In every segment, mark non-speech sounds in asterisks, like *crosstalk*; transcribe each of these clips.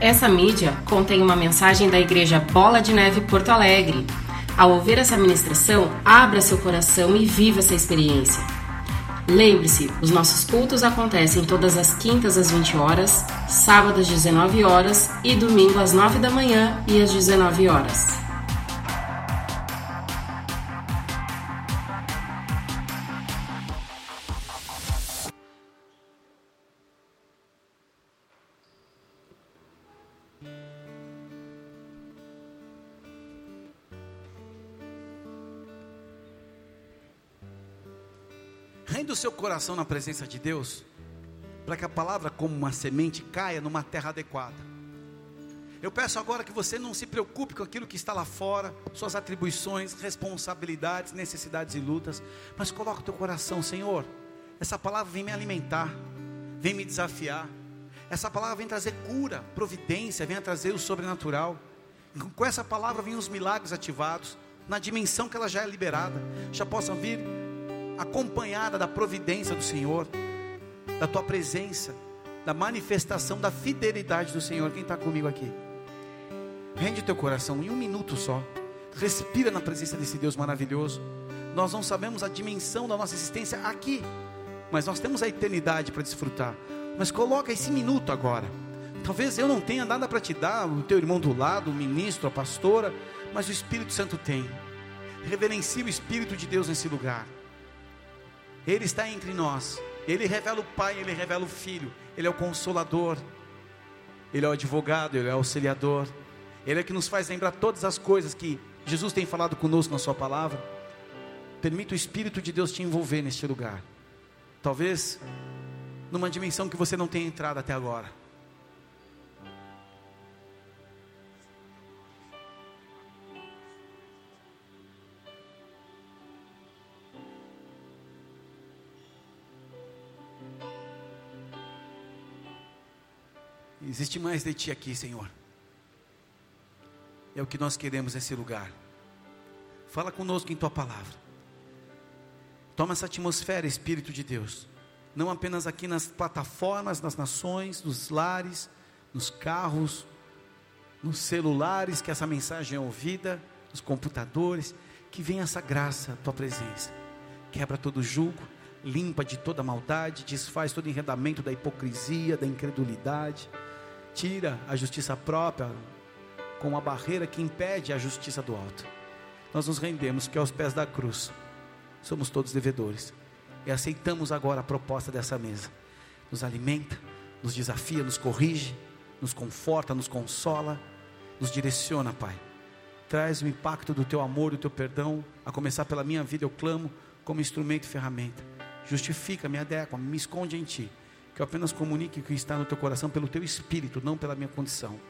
Essa mídia contém uma mensagem da Igreja Bola de Neve Porto Alegre. Ao ouvir essa ministração, abra seu coração e viva essa experiência. Lembre-se, os nossos cultos acontecem todas as quintas às 20 horas, sábados às 19 horas e domingo às 9 da manhã e às 19 horas. Seu coração na presença de Deus, para que a palavra, como uma semente, caia numa terra adequada. Eu peço agora que você não se preocupe com aquilo que está lá fora, suas atribuições, responsabilidades, necessidades e lutas, mas coloque o teu coração, Senhor. Essa palavra vem me alimentar, vem me desafiar. Essa palavra vem trazer cura, providência, vem trazer o sobrenatural. Com essa palavra vem os milagres ativados, na dimensão que ela já é liberada, já possam vir acompanhada da providência do Senhor, da tua presença, da manifestação da fidelidade do Senhor. Quem está comigo aqui? Rende teu coração em um minuto só. Respira na presença desse Deus maravilhoso. Nós não sabemos a dimensão da nossa existência aqui, mas nós temos a eternidade para desfrutar. Mas coloca esse minuto agora. Talvez eu não tenha nada para te dar, o teu irmão do lado, o ministro, a pastora, mas o Espírito Santo tem. Reverencie o Espírito de Deus nesse lugar. Ele está entre nós. Ele revela o Pai, ele revela o Filho. Ele é o consolador. Ele é o advogado, ele é o auxiliador. Ele é que nos faz lembrar todas as coisas que Jesus tem falado conosco na sua palavra. Permita o Espírito de Deus te envolver neste lugar. Talvez numa dimensão que você não tenha entrado até agora. Existe mais de ti aqui, Senhor. É o que nós queremos nesse lugar. Fala conosco em tua palavra. Toma essa atmosfera, Espírito de Deus. Não apenas aqui nas plataformas, nas nações, nos lares, nos carros, nos celulares, que essa mensagem é ouvida, nos computadores. Que venha essa graça, tua presença. Quebra todo julgo, limpa de toda maldade, desfaz todo enredamento da hipocrisia, da incredulidade tira a justiça própria com a barreira que impede a justiça do alto. Nós nos rendemos que aos pés da cruz somos todos devedores e aceitamos agora a proposta dessa mesa. Nos alimenta, nos desafia, nos corrige, nos conforta, nos consola, nos direciona, Pai. Traz o impacto do teu amor e do teu perdão, a começar pela minha vida, eu clamo como instrumento e ferramenta. Justifica, me adequa, me esconde em ti que eu apenas comunique o que está no teu coração pelo teu espírito, não pela minha condição.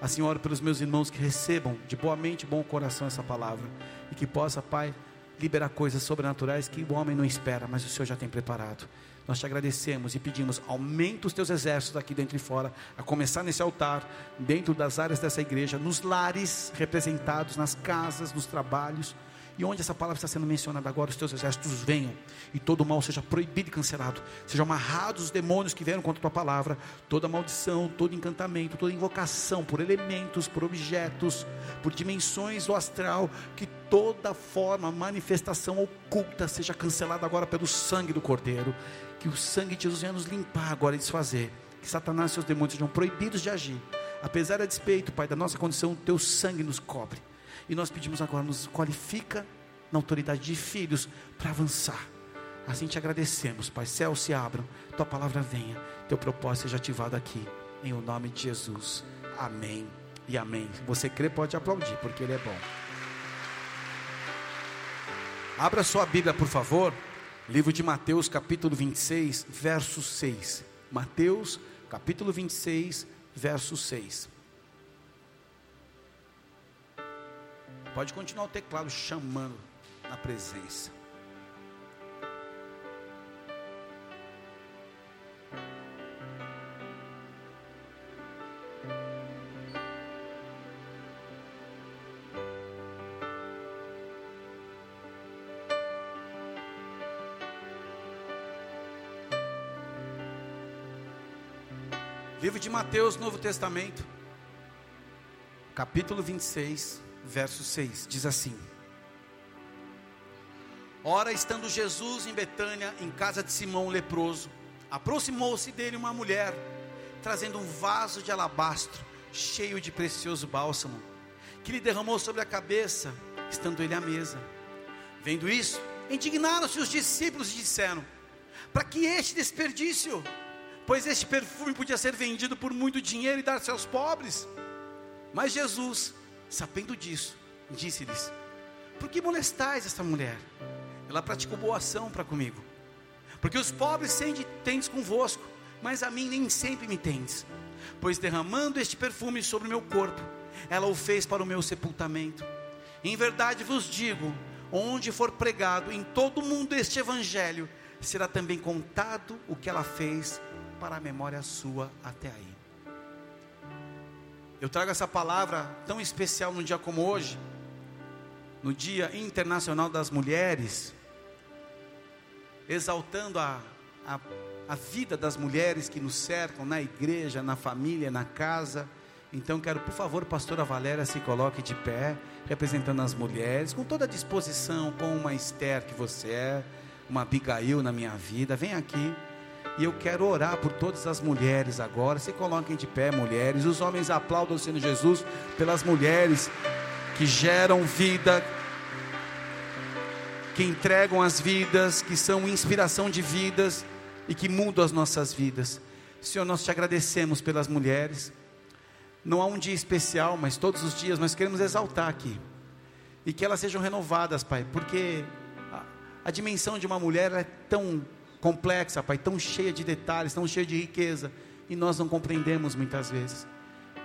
Assim, oro pelos meus irmãos que recebam de boa mente e bom coração essa palavra e que possa, Pai, liberar coisas sobrenaturais que o homem não espera, mas o Senhor já tem preparado. Nós te agradecemos e pedimos, aumenta os teus exércitos aqui dentro e fora, a começar nesse altar, dentro das áreas dessa igreja, nos lares representados, nas casas, nos trabalhos e onde essa palavra está sendo mencionada agora, os teus exércitos venham e todo mal seja proibido e cancelado. Sejam amarrados os demônios que vieram contra a tua palavra, toda maldição, todo encantamento, toda invocação por elementos, por objetos, por dimensões do astral, que toda forma, manifestação oculta seja cancelada agora pelo sangue do Cordeiro. Que o sangue de Jesus venha nos limpar agora e desfazer. Que Satanás e seus demônios sejam proibidos de agir. Apesar a despeito, Pai, da nossa condição, teu sangue nos cobre e nós pedimos agora, nos qualifica na autoridade de filhos para avançar. Assim te agradecemos, Pai. Céus se abram, tua palavra venha, teu propósito seja ativado aqui, em o nome de Jesus. Amém e amém. Você crê, pode aplaudir, porque Ele é bom. Abra sua Bíblia, por favor. Livro de Mateus, capítulo 26, verso 6. Mateus, capítulo 26, verso 6. Pode continuar o teclado chamando na presença. Livro de Mateus, Novo Testamento, capítulo 26, verso 6, diz assim: Ora, estando Jesus em Betânia, em casa de Simão leproso, aproximou-se dele uma mulher, trazendo um vaso de alabastro cheio de precioso bálsamo, que lhe derramou sobre a cabeça, estando ele à mesa. Vendo isso, indignaram-se os discípulos e disseram: Para que este desperdício? Pois este perfume podia ser vendido por muito dinheiro e dar-se aos pobres. Mas Jesus, sabendo disso, disse-lhes: Por que molestais esta mulher? Ela praticou boa ação para comigo. Porque os pobres sempre tendes convosco, mas a mim nem sempre me tendes. Pois derramando este perfume sobre o meu corpo, ela o fez para o meu sepultamento. Em verdade vos digo: onde for pregado em todo o mundo este evangelho, será também contado o que ela fez para a memória sua até aí. Eu trago essa palavra tão especial num dia como hoje, no Dia Internacional das Mulheres, exaltando a, a, a vida das mulheres que nos cercam na igreja, na família, na casa. Então quero, por favor, pastora Valéria, se coloque de pé, representando as mulheres, com toda a disposição, como uma Esther que você é, uma Abigail na minha vida. Vem aqui. E eu quero orar por todas as mulheres agora. Se coloquem de pé, mulheres. Os homens aplaudam o Senhor Jesus pelas mulheres que geram vida, que entregam as vidas, que são inspiração de vidas e que mudam as nossas vidas. Senhor, nós te agradecemos pelas mulheres. Não há um dia especial, mas todos os dias nós queremos exaltar aqui. E que elas sejam renovadas, Pai, porque a, a dimensão de uma mulher é tão complexa, Pai, tão cheia de detalhes, tão cheia de riqueza, e nós não compreendemos muitas vezes.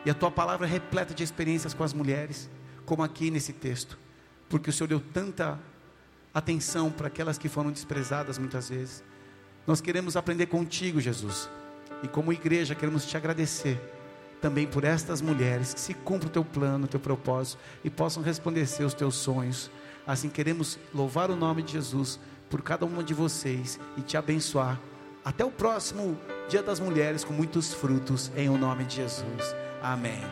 E a tua palavra é repleta de experiências com as mulheres, como aqui nesse texto, porque o Senhor deu tanta atenção para aquelas que foram desprezadas muitas vezes. Nós queremos aprender contigo, Jesus, e como igreja queremos te agradecer também por estas mulheres que se cumpra o teu plano, o teu propósito e possam resplandecer os teus sonhos. Assim queremos louvar o nome de Jesus por cada uma de vocês e te abençoar. Até o próximo Dia das Mulheres com muitos frutos, em o nome de Jesus. Amém.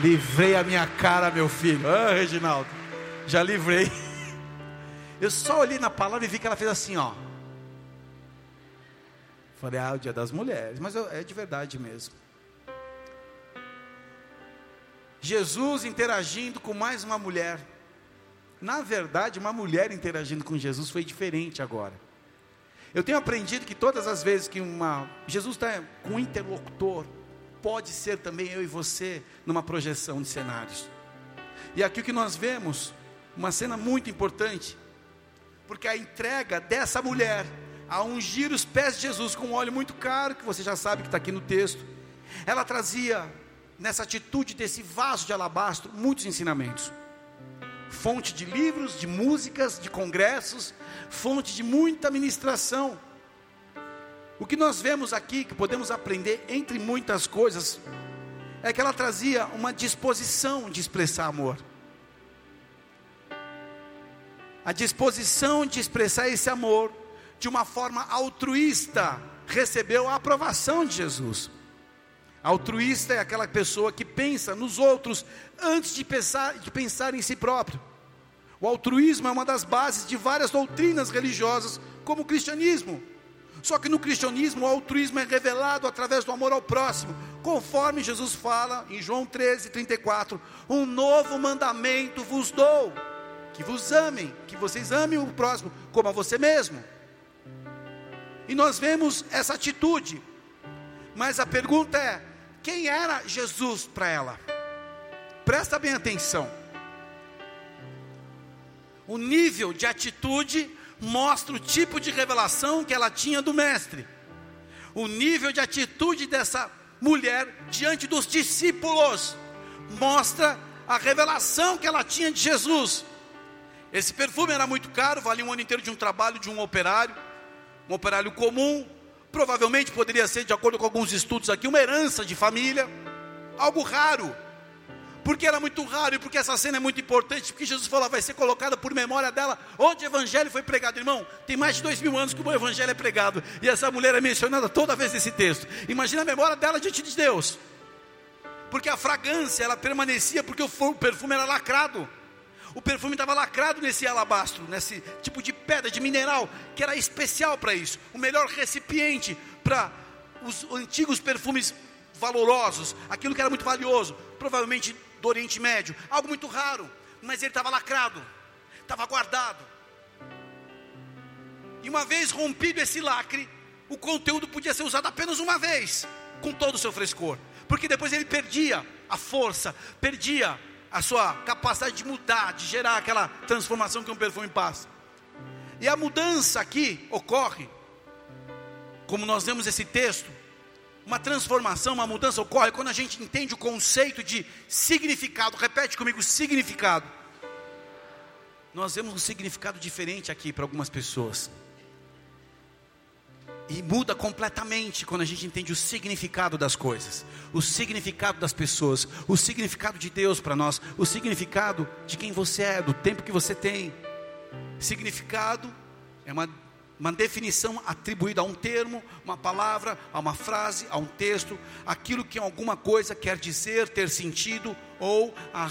Livrei a minha cara, meu filho. Ah, Reginaldo, já livrei. *laughs* Eu só olhei na palavra e vi que ela fez assim, ó. Falei, ah, o dia das mulheres. Mas é de verdade mesmo. Jesus interagindo com mais uma mulher. Na verdade, uma mulher interagindo com Jesus foi diferente agora. Eu tenho aprendido que todas as vezes que uma Jesus está com um interlocutor, pode ser também eu e você numa projeção de cenários. E aqui o que nós vemos, uma cena muito importante, porque a entrega dessa mulher a ungir os pés de Jesus com um óleo muito caro, que você já sabe que está aqui no texto, ela trazia nessa atitude desse vaso de alabastro muitos ensinamentos fonte de livros, de músicas, de congressos, fonte de muita ministração. O que nós vemos aqui, que podemos aprender entre muitas coisas, é que ela trazia uma disposição de expressar amor. A disposição de expressar esse amor de uma forma altruísta recebeu a aprovação de Jesus. Altruísta é aquela pessoa que pensa nos outros antes de pensar, de pensar em si próprio. O altruísmo é uma das bases de várias doutrinas religiosas, como o cristianismo. Só que no cristianismo o altruísmo é revelado através do amor ao próximo, conforme Jesus fala em João 13, 34: Um novo mandamento vos dou, que vos amem, que vocês amem o próximo como a você mesmo. E nós vemos essa atitude, mas a pergunta é: quem era Jesus para ela? Presta bem atenção. O nível de atitude mostra o tipo de revelação que ela tinha do Mestre. O nível de atitude dessa mulher diante dos discípulos mostra a revelação que ela tinha de Jesus. Esse perfume era muito caro, valia um ano inteiro de um trabalho de um operário, um operário comum, Provavelmente poderia ser, de acordo com alguns estudos aqui, uma herança de família, algo raro. porque era muito raro e porque essa cena é muito importante, porque Jesus falou, vai ser colocada por memória dela, onde o evangelho foi pregado. Irmão, tem mais de dois mil anos que o evangelho é pregado, e essa mulher é mencionada toda vez nesse texto. Imagina a memória dela diante de Deus, porque a fragrância ela permanecia, porque o perfume era lacrado. O perfume estava lacrado nesse alabastro, nesse tipo de pedra, de mineral, que era especial para isso. O melhor recipiente para os antigos perfumes valorosos, aquilo que era muito valioso, provavelmente do Oriente Médio, algo muito raro, mas ele estava lacrado, estava guardado. E uma vez rompido esse lacre, o conteúdo podia ser usado apenas uma vez, com todo o seu frescor, porque depois ele perdia a força, perdia a sua capacidade de mudar, de gerar aquela transformação que um perfume passa. E a mudança aqui ocorre, como nós vemos esse texto, uma transformação, uma mudança ocorre quando a gente entende o conceito de significado. Repete comigo: significado. Nós vemos um significado diferente aqui para algumas pessoas. E muda completamente quando a gente entende o significado das coisas, o significado das pessoas, o significado de Deus para nós, o significado de quem você é, do tempo que você tem. Significado é uma uma definição atribuída a um termo, uma palavra, a uma frase, a um texto, aquilo que alguma coisa quer dizer, ter sentido, ou a,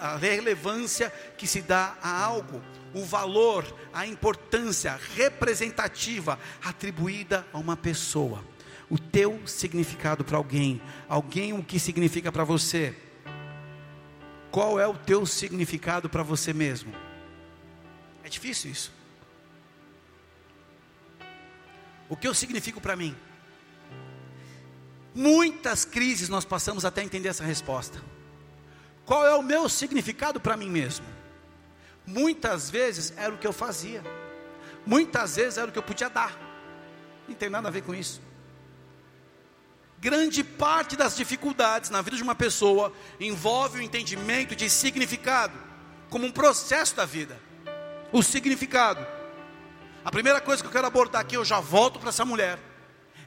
a relevância que se dá a algo, o valor, a importância representativa atribuída a uma pessoa. O teu significado para alguém, alguém o que significa para você. Qual é o teu significado para você mesmo? É difícil isso. O que eu significo para mim? Muitas crises nós passamos até entender essa resposta. Qual é o meu significado para mim mesmo? Muitas vezes era o que eu fazia, muitas vezes era o que eu podia dar, não tem nada a ver com isso. Grande parte das dificuldades na vida de uma pessoa envolve o entendimento de significado, como um processo da vida. O significado. A primeira coisa que eu quero abordar aqui, eu já volto para essa mulher,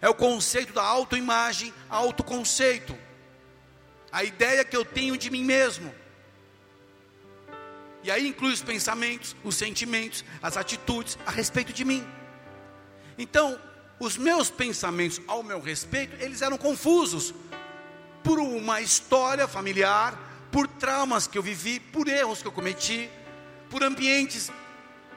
é o conceito da autoimagem, autoconceito. A ideia que eu tenho de mim mesmo. E aí inclui os pensamentos, os sentimentos, as atitudes a respeito de mim. Então, os meus pensamentos ao meu respeito, eles eram confusos por uma história familiar, por traumas que eu vivi, por erros que eu cometi, por ambientes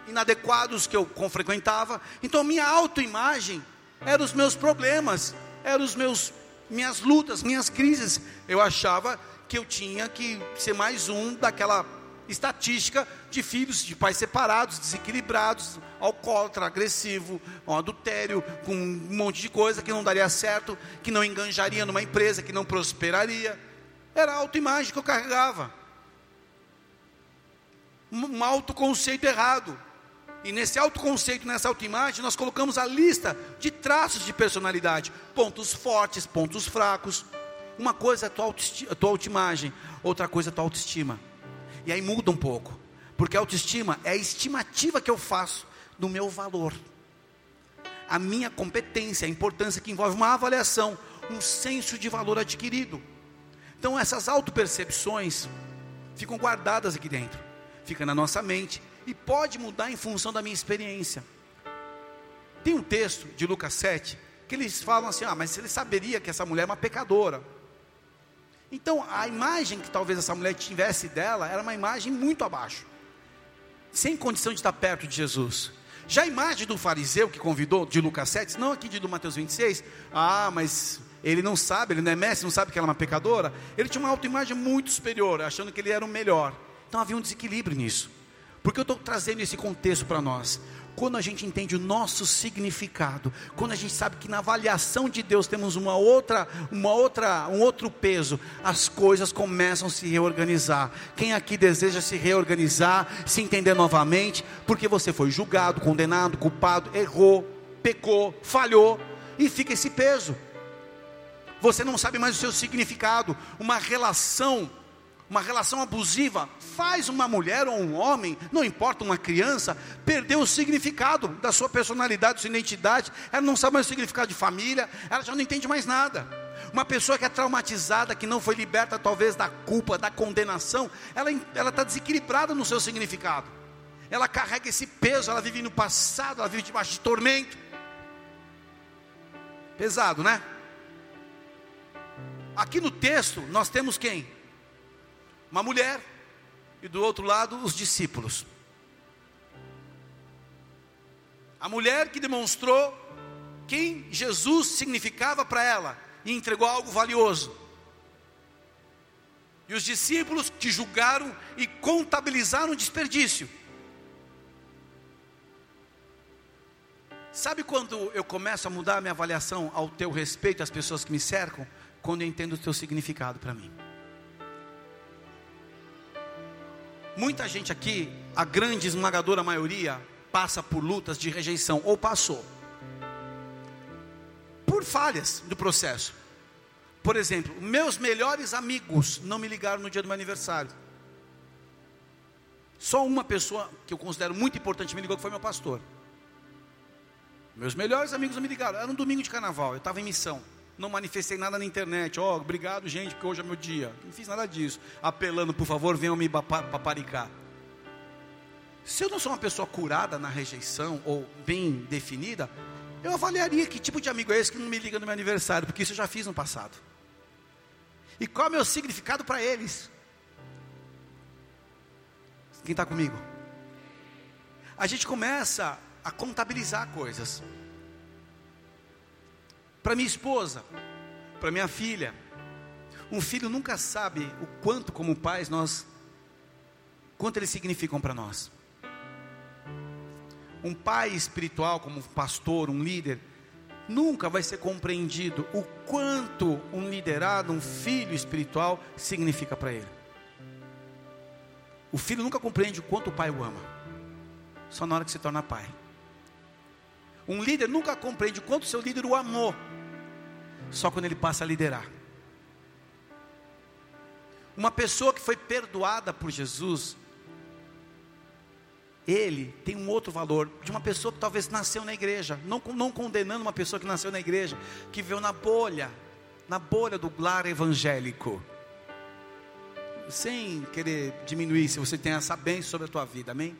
inadequados que eu frequentava. Então minha autoimagem eram os meus problemas, eram os meus minhas lutas, minhas crises. Eu achava que eu tinha que ser mais um daquela estatística de filhos de pais separados, desequilibrados, alcoólatra, agressivo, um adultério, com um monte de coisa que não daria certo, que não enganjaria numa empresa, que não prosperaria. Era a autoimagem que eu carregava. Um autoconceito errado. E nesse autoconceito, nessa autoimagem, nós colocamos a lista de traços de personalidade, pontos fortes, pontos fracos. Uma coisa é a tua, autoimagem, outra coisa é a tua autoestima. E aí muda um pouco, porque a autoestima é a estimativa que eu faço do meu valor, a minha competência, a importância que envolve uma avaliação, um senso de valor adquirido. Então essas autopercepções ficam guardadas aqui dentro, fica na nossa mente e pode mudar em função da minha experiência. Tem um texto de Lucas 7 que eles falam assim: ah, mas ele saberia que essa mulher é uma pecadora. Então, a imagem que talvez essa mulher tivesse dela era uma imagem muito abaixo, sem condição de estar perto de Jesus. Já a imagem do fariseu que convidou, de Lucas 7, não aqui de do Mateus 26, ah, mas ele não sabe, ele não é mestre, não sabe que ela é uma pecadora. Ele tinha uma autoimagem muito superior, achando que ele era o melhor. Então havia um desequilíbrio nisso. Por que eu estou trazendo esse contexto para nós? Quando a gente entende o nosso significado, quando a gente sabe que na avaliação de Deus temos uma outra, uma outra, um outro peso, as coisas começam a se reorganizar. Quem aqui deseja se reorganizar, se entender novamente, porque você foi julgado, condenado, culpado, errou, pecou, falhou e fica esse peso. Você não sabe mais o seu significado, uma relação uma relação abusiva faz uma mulher ou um homem, não importa, uma criança, perder o significado da sua personalidade, da sua identidade. Ela não sabe mais o significado de família, ela já não entende mais nada. Uma pessoa que é traumatizada, que não foi liberta talvez da culpa, da condenação, ela está desequilibrada no seu significado. Ela carrega esse peso, ela vive no passado, ela vive debaixo de tormento. Pesado, né? Aqui no texto nós temos quem? Uma mulher e do outro lado os discípulos. A mulher que demonstrou quem Jesus significava para ela e entregou algo valioso. E os discípulos que julgaram e contabilizaram o desperdício. Sabe quando eu começo a mudar a minha avaliação ao teu respeito às pessoas que me cercam? Quando eu entendo o teu significado para mim. Muita gente aqui, a grande esmagadora maioria, passa por lutas de rejeição, ou passou, por falhas do processo. Por exemplo, meus melhores amigos não me ligaram no dia do meu aniversário. Só uma pessoa que eu considero muito importante me ligou, que foi meu pastor. Meus melhores amigos não me ligaram. Era um domingo de carnaval, eu estava em missão. Não manifestei nada na internet. Ó, oh, obrigado, gente, porque hoje é meu dia. Não fiz nada disso. Apelando, por favor, venham me paparicar. Se eu não sou uma pessoa curada na rejeição ou bem definida, eu avaliaria que tipo de amigo é esse que não me liga no meu aniversário, porque isso eu já fiz no passado. E qual é o meu significado para eles? Quem está comigo? A gente começa a contabilizar coisas. Para minha esposa, para minha filha, um filho nunca sabe o quanto, como pais, nós, quanto eles significam para nós um pai espiritual, como um pastor, um líder, nunca vai ser compreendido o quanto um liderado, um filho espiritual significa para ele. O filho nunca compreende o quanto o pai o ama, só na hora que se torna pai. Um líder nunca compreende o quanto seu líder o amou, só quando ele passa a liderar. Uma pessoa que foi perdoada por Jesus, ele tem um outro valor de uma pessoa que talvez nasceu na igreja, não, não condenando uma pessoa que nasceu na igreja, que veio na bolha, na bolha do lar evangélico, sem querer diminuir se você tem essa bênção sobre a tua vida, amém?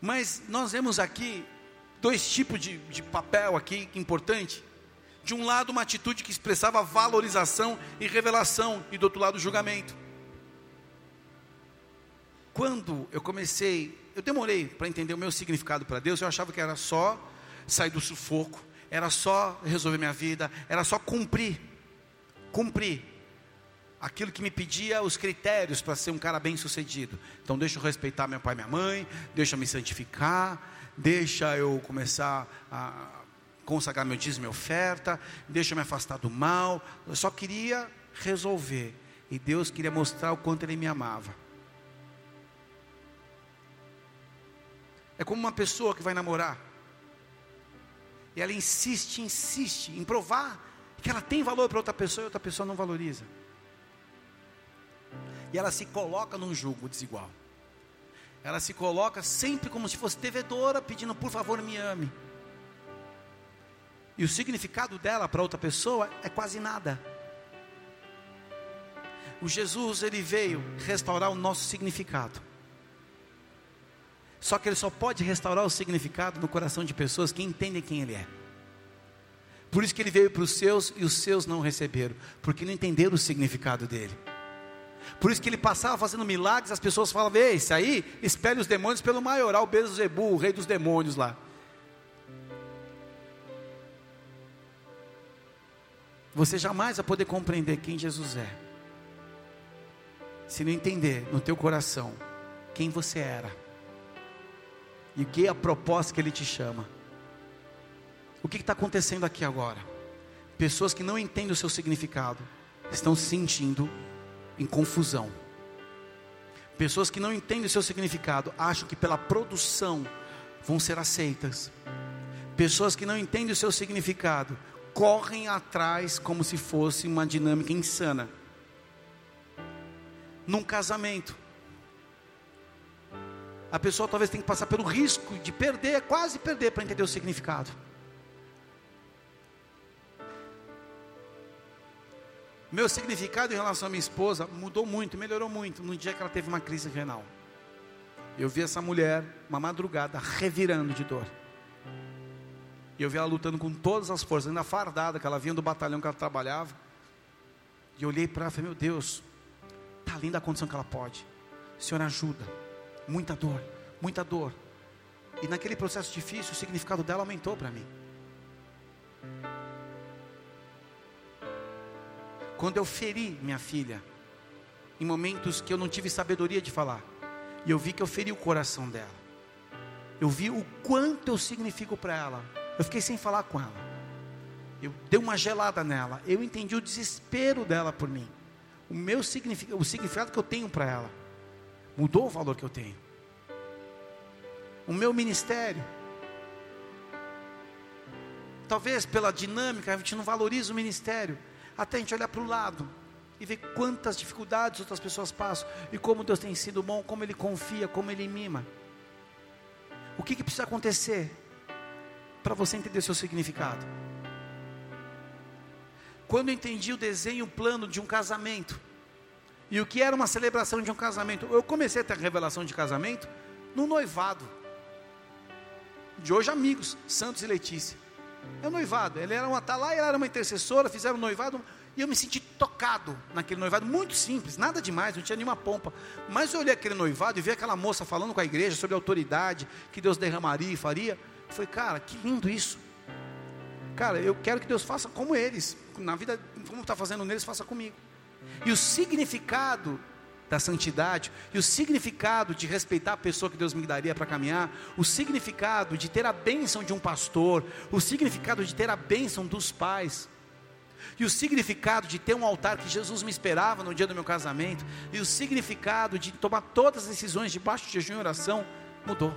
Mas nós vemos aqui dois tipos de, de papel aqui importante. De um lado, uma atitude que expressava valorização e revelação, e do outro lado, julgamento quando eu comecei, eu demorei para entender o meu significado para Deus, eu achava que era só sair do sufoco, era só resolver minha vida, era só cumprir, cumprir aquilo que me pedia os critérios para ser um cara bem sucedido. Então deixa eu respeitar meu pai e minha mãe, deixa eu me santificar, deixa eu começar a consagrar meu dízimo e oferta, deixa eu me afastar do mal. Eu só queria resolver. E Deus queria mostrar o quanto Ele me amava. É como uma pessoa que vai namorar. E ela insiste, insiste em provar que ela tem valor para outra pessoa e outra pessoa não valoriza. E ela se coloca num jogo desigual. Ela se coloca sempre como se fosse devedora, pedindo por favor me ame. E o significado dela para outra pessoa é quase nada. O Jesus ele veio restaurar o nosso significado. Só que ele só pode restaurar o significado no coração de pessoas que entendem quem ele é. Por isso que ele veio para os seus e os seus não receberam, porque não entenderam o significado dele. Por isso que ele passava fazendo milagres, as pessoas falavam: Ei, isso aí espelha os demônios pelo maioral Beelzebub, o rei dos demônios lá. Você jamais vai poder compreender quem Jesus é, se não entender no teu coração quem você era e o que é a proposta que Ele te chama. O que está acontecendo aqui agora? Pessoas que não entendem o seu significado estão se sentindo em confusão. Pessoas que não entendem o seu significado acham que pela produção vão ser aceitas. Pessoas que não entendem o seu significado correm atrás como se fosse uma dinâmica insana. Num casamento, a pessoa talvez tenha que passar pelo risco de perder, quase perder, para entender o significado. Meu significado em relação à minha esposa mudou muito, melhorou muito no dia que ela teve uma crise renal. Eu vi essa mulher, uma madrugada, revirando de dor. E eu vi ela lutando com todas as forças, ainda fardada, que ela vinha do batalhão que ela trabalhava. E eu olhei para ela e falei: Meu Deus, está linda a condição que ela pode. Senhor, ajuda. Muita dor, muita dor. E naquele processo difícil, o significado dela aumentou para mim. Quando eu feri minha filha, em momentos que eu não tive sabedoria de falar, e eu vi que eu feri o coração dela, eu vi o quanto eu significo para ela, eu fiquei sem falar com ela, eu dei uma gelada nela, eu entendi o desespero dela por mim, o meu significado, o significado que eu tenho para ela, mudou o valor que eu tenho, o meu ministério, talvez pela dinâmica, a gente não valoriza o ministério, até a gente olhar para o lado e ver quantas dificuldades outras pessoas passam e como Deus tem sido bom, como Ele confia, como Ele mima. O que, que precisa acontecer para você entender o seu significado? Quando eu entendi o desenho, o plano de um casamento e o que era uma celebração de um casamento, eu comecei a ter a revelação de casamento no noivado. De hoje, amigos, Santos e Letícia. É noivado. Ele era uma tá lá, ela era uma intercessora, fizeram um noivado. E eu me senti tocado naquele noivado, muito simples, nada demais, não tinha nenhuma pompa. Mas eu olhei aquele noivado e vi aquela moça falando com a igreja sobre a autoridade que Deus derramaria e faria. Eu falei, cara, que lindo isso. Cara, eu quero que Deus faça como eles, na vida, como está fazendo neles, faça comigo. E o significado da santidade e o significado de respeitar a pessoa que Deus me daria para caminhar, o significado de ter a bênção de um pastor, o significado de ter a bênção dos pais, e o significado de ter um altar que Jesus me esperava no dia do meu casamento, e o significado de tomar todas as decisões debaixo de jejum e oração mudou.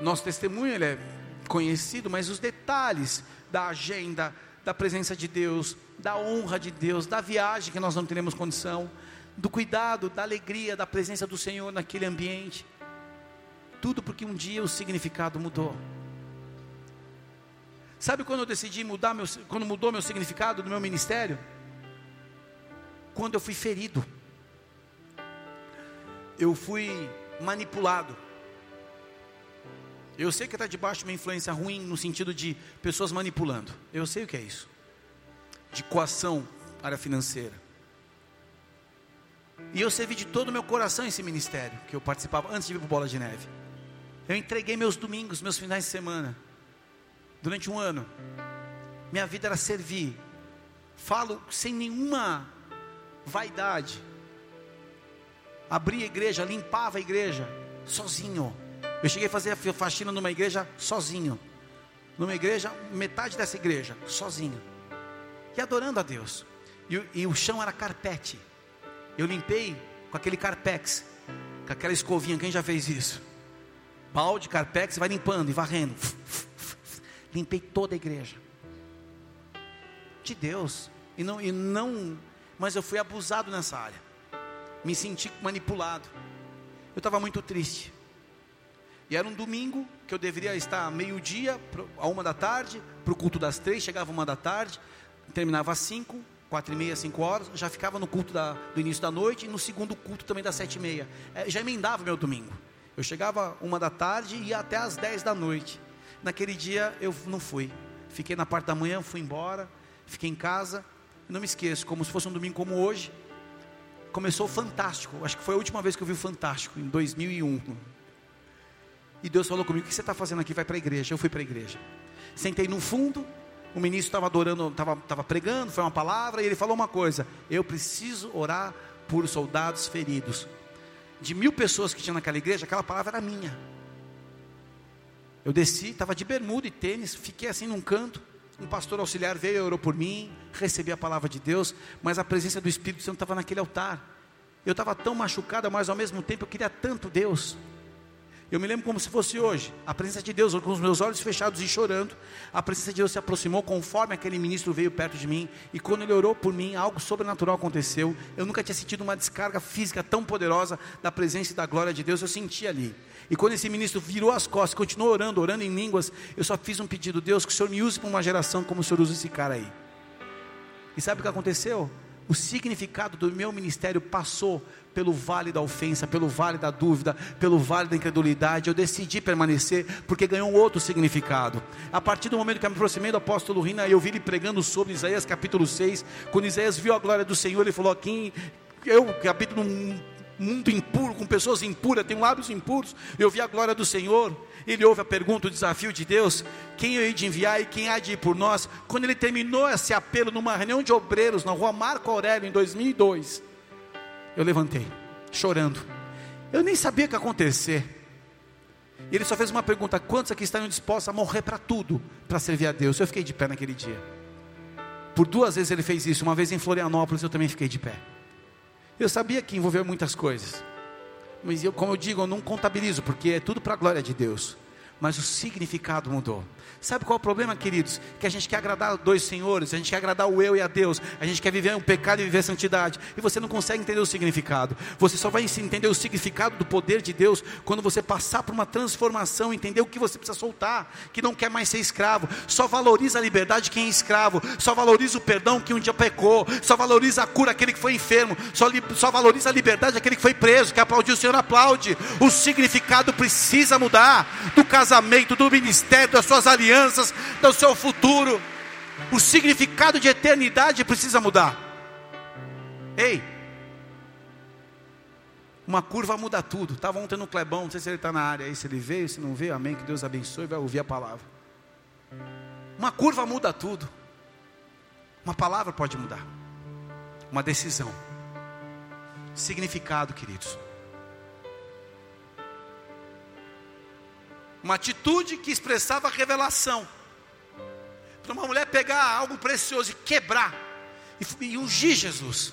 Nosso testemunho ele é conhecido, mas os detalhes da agenda, da presença de Deus, da honra de Deus, da viagem que nós não teremos condição, do cuidado, da alegria, da presença do Senhor naquele ambiente. Tudo porque um dia o significado mudou. Sabe quando eu decidi mudar meu, quando mudou meu significado do meu ministério? Quando eu fui ferido. Eu fui manipulado. Eu sei que está debaixo de uma influência ruim no sentido de pessoas manipulando. Eu sei o que é isso. De coação, área financeira. E eu servi de todo o meu coração esse ministério que eu participava antes de vir para Bola de Neve. Eu entreguei meus domingos, meus finais de semana. Durante um ano. Minha vida era servir. Falo sem nenhuma vaidade. Abria a igreja, limpava a igreja, sozinho eu cheguei a fazer a faxina numa igreja sozinho. Numa igreja, metade dessa igreja, sozinho. E adorando a Deus. E, e o chão era carpete. Eu limpei com aquele carpex, com aquela escovinha. Quem já fez isso? Balde, carpex, vai limpando e varrendo. Limpei toda a igreja. De Deus. E não, e não, mas eu fui abusado nessa área. Me senti manipulado. Eu estava muito triste. E era um domingo que eu deveria estar meio-dia, a uma da tarde, para o culto das três, chegava uma da tarde, terminava às cinco, quatro e meia, cinco horas, já ficava no culto da, do início da noite e no segundo culto também das sete e meia. É, já emendava meu domingo. Eu chegava uma da tarde e ia até às dez da noite. Naquele dia eu não fui. Fiquei na parte da manhã, fui embora, fiquei em casa. Não me esqueço, como se fosse um domingo como hoje. Começou Fantástico. Acho que foi a última vez que eu vi o Fantástico, em 2001. E Deus falou comigo: O que você está fazendo aqui? Vai para a igreja. Eu fui para a igreja. Sentei no fundo. O ministro estava adorando, estava pregando, foi uma palavra, e ele falou uma coisa: Eu preciso orar por soldados feridos. De mil pessoas que tinha naquela igreja, aquela palavra era minha. Eu desci, estava de bermuda e tênis, fiquei assim num canto. Um pastor auxiliar veio e orou por mim, recebi a palavra de Deus, mas a presença do Espírito Santo estava naquele altar. Eu estava tão machucada, mas ao mesmo tempo eu queria tanto Deus. Eu me lembro como se fosse hoje, a presença de Deus, com os meus olhos fechados e chorando, a presença de Deus se aproximou conforme aquele ministro veio perto de mim, e quando ele orou por mim, algo sobrenatural aconteceu. Eu nunca tinha sentido uma descarga física tão poderosa da presença e da glória de Deus, eu senti ali. E quando esse ministro virou as costas, continuou orando, orando em línguas, eu só fiz um pedido: Deus, que o Senhor me use para uma geração como o Senhor usa esse cara aí. E sabe o que aconteceu? O significado do meu ministério passou pelo vale da ofensa, pelo vale da dúvida, pelo vale da incredulidade. Eu decidi permanecer porque ganhou um outro significado. A partir do momento que eu me aproximei do apóstolo Rina, eu vi ele pregando sobre Isaías capítulo 6. Quando Isaías viu a glória do Senhor, ele falou: Aqui, eu que habito num mundo impuro, com pessoas impuras, tenho lábios impuros, eu vi a glória do Senhor. Ele ouve a pergunta, o desafio de Deus: quem eu hei de enviar e quem há de ir por nós? Quando ele terminou esse apelo numa reunião de obreiros na rua Marco Aurélio em 2002, eu levantei, chorando. Eu nem sabia o que ia acontecer. E ele só fez uma pergunta: quantos aqui estão dispostos a morrer para tudo, para servir a Deus? Eu fiquei de pé naquele dia. Por duas vezes ele fez isso, uma vez em Florianópolis eu também fiquei de pé. Eu sabia que envolveu muitas coisas. Mas eu, como eu digo, eu não contabilizo, porque é tudo para a glória de Deus. Mas o significado mudou. Sabe qual é o problema, queridos? Que a gente quer agradar dois senhores, a gente quer agradar o eu e a Deus, a gente quer viver um pecado e viver santidade, e você não consegue entender o significado. Você só vai entender o significado do poder de Deus quando você passar por uma transformação, entender o que você precisa soltar, que não quer mais ser escravo. Só valoriza a liberdade quem é escravo, só valoriza o perdão que um dia pecou, só valoriza a cura aquele que foi enfermo, só, só valoriza a liberdade aquele que foi preso, que aplaudiu o Senhor aplaude. O significado precisa mudar do casamento, do ministério, das suas alianças alianças, do seu futuro. O significado de eternidade precisa mudar. Ei, uma curva muda tudo. Estava ontem no Clebão, não sei se ele está na área aí, se ele veio, se não veio, amém. Que Deus abençoe, vai ouvir a palavra. Uma curva muda tudo. Uma palavra pode mudar. Uma decisão. Significado, queridos. Uma atitude que expressava revelação. Para uma mulher pegar algo precioso e quebrar e, ungir Jesus.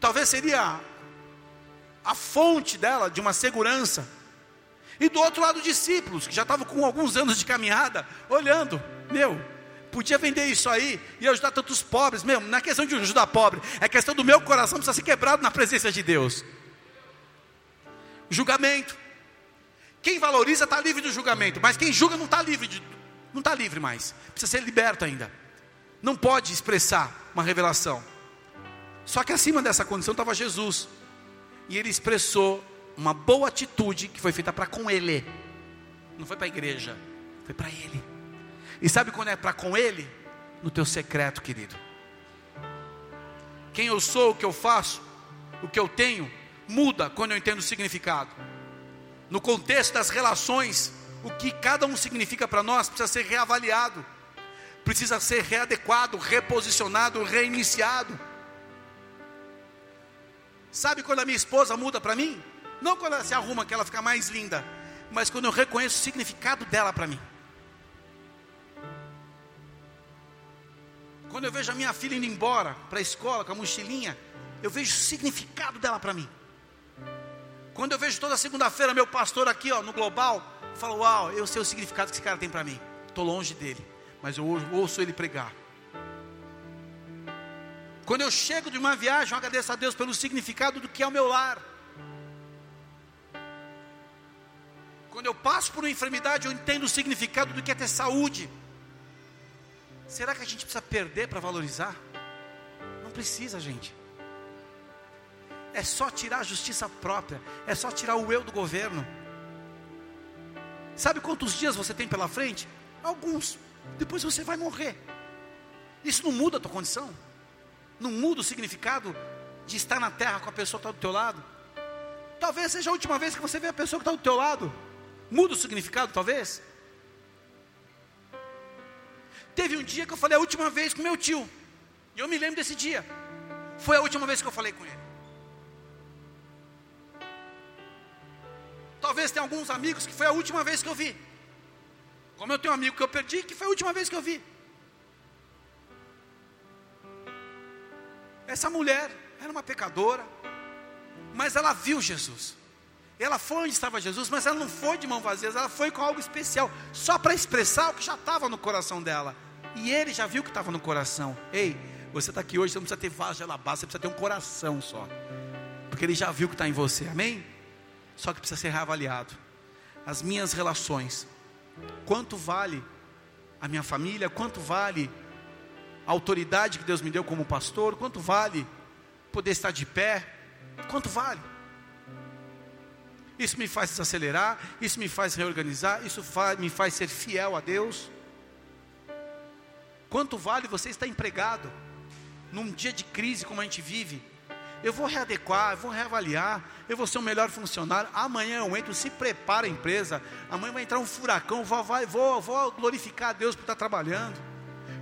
Talvez seria a fonte dela de uma segurança. E do outro lado, discípulos, que já estavam com alguns anos de caminhada, olhando, meu, podia vender isso aí e ajudar tantos pobres, mesmo, não é questão de ajudar pobre, é questão do meu coração precisa ser quebrado na presença de Deus. Julgamento. Quem valoriza está livre do julgamento, mas quem julga não está livre, de, não está livre mais. Precisa ser liberto ainda. Não pode expressar uma revelação. Só que acima dessa condição estava Jesus. E ele expressou uma boa atitude que foi feita para com ele. Não foi para a igreja, foi para ele. E sabe quando é para com ele? No teu secreto, querido. Quem eu sou, o que eu faço, o que eu tenho, muda quando eu entendo o significado no contexto das relações, o que cada um significa para nós precisa ser reavaliado, precisa ser readequado, reposicionado, reiniciado. Sabe quando a minha esposa muda para mim? Não quando ela se arruma que ela fica mais linda, mas quando eu reconheço o significado dela para mim. Quando eu vejo a minha filha indo embora para a escola com a mochilinha, eu vejo o significado dela para mim. Quando eu vejo toda segunda-feira meu pastor aqui, ó, no global, eu falo, uau, eu sei o significado que esse cara tem para mim. Estou longe dele, mas eu ouço ele pregar. Quando eu chego de uma viagem, eu agradeço a Deus pelo significado do que é o meu lar. Quando eu passo por uma enfermidade, eu entendo o significado do que é ter saúde. Será que a gente precisa perder para valorizar? Não precisa, gente é só tirar a justiça própria, é só tirar o eu do governo. Sabe quantos dias você tem pela frente? Alguns. Depois você vai morrer. Isso não muda a tua condição. Não muda o significado de estar na terra com a pessoa que está do teu lado. Talvez seja a última vez que você vê a pessoa que está do teu lado. Muda o significado, talvez. Teve um dia que eu falei a última vez com meu tio. E eu me lembro desse dia. Foi a última vez que eu falei com ele. Talvez tenha alguns amigos que foi a última vez que eu vi. Como eu tenho um amigo que eu perdi, que foi a última vez que eu vi. Essa mulher era uma pecadora, mas ela viu Jesus. Ela foi onde estava Jesus, mas ela não foi de mão vazia, ela foi com algo especial, só para expressar o que já estava no coração dela. E ele já viu o que estava no coração. Ei, você está aqui hoje, você não precisa ter vaso de alabastro, você precisa ter um coração só. Porque ele já viu o que está em você, amém? Só que precisa ser reavaliado. As minhas relações. Quanto vale a minha família? Quanto vale a autoridade que Deus me deu como pastor? Quanto vale poder estar de pé? Quanto vale? Isso me faz desacelerar, isso me faz reorganizar, isso me faz ser fiel a Deus. Quanto vale você estar empregado num dia de crise como a gente vive? Eu vou readequar, eu vou reavaliar, eu vou ser um melhor funcionário. Amanhã eu entro, se prepara a empresa. Amanhã vai entrar um furacão, vou, vou, vou glorificar a Deus por estar trabalhando.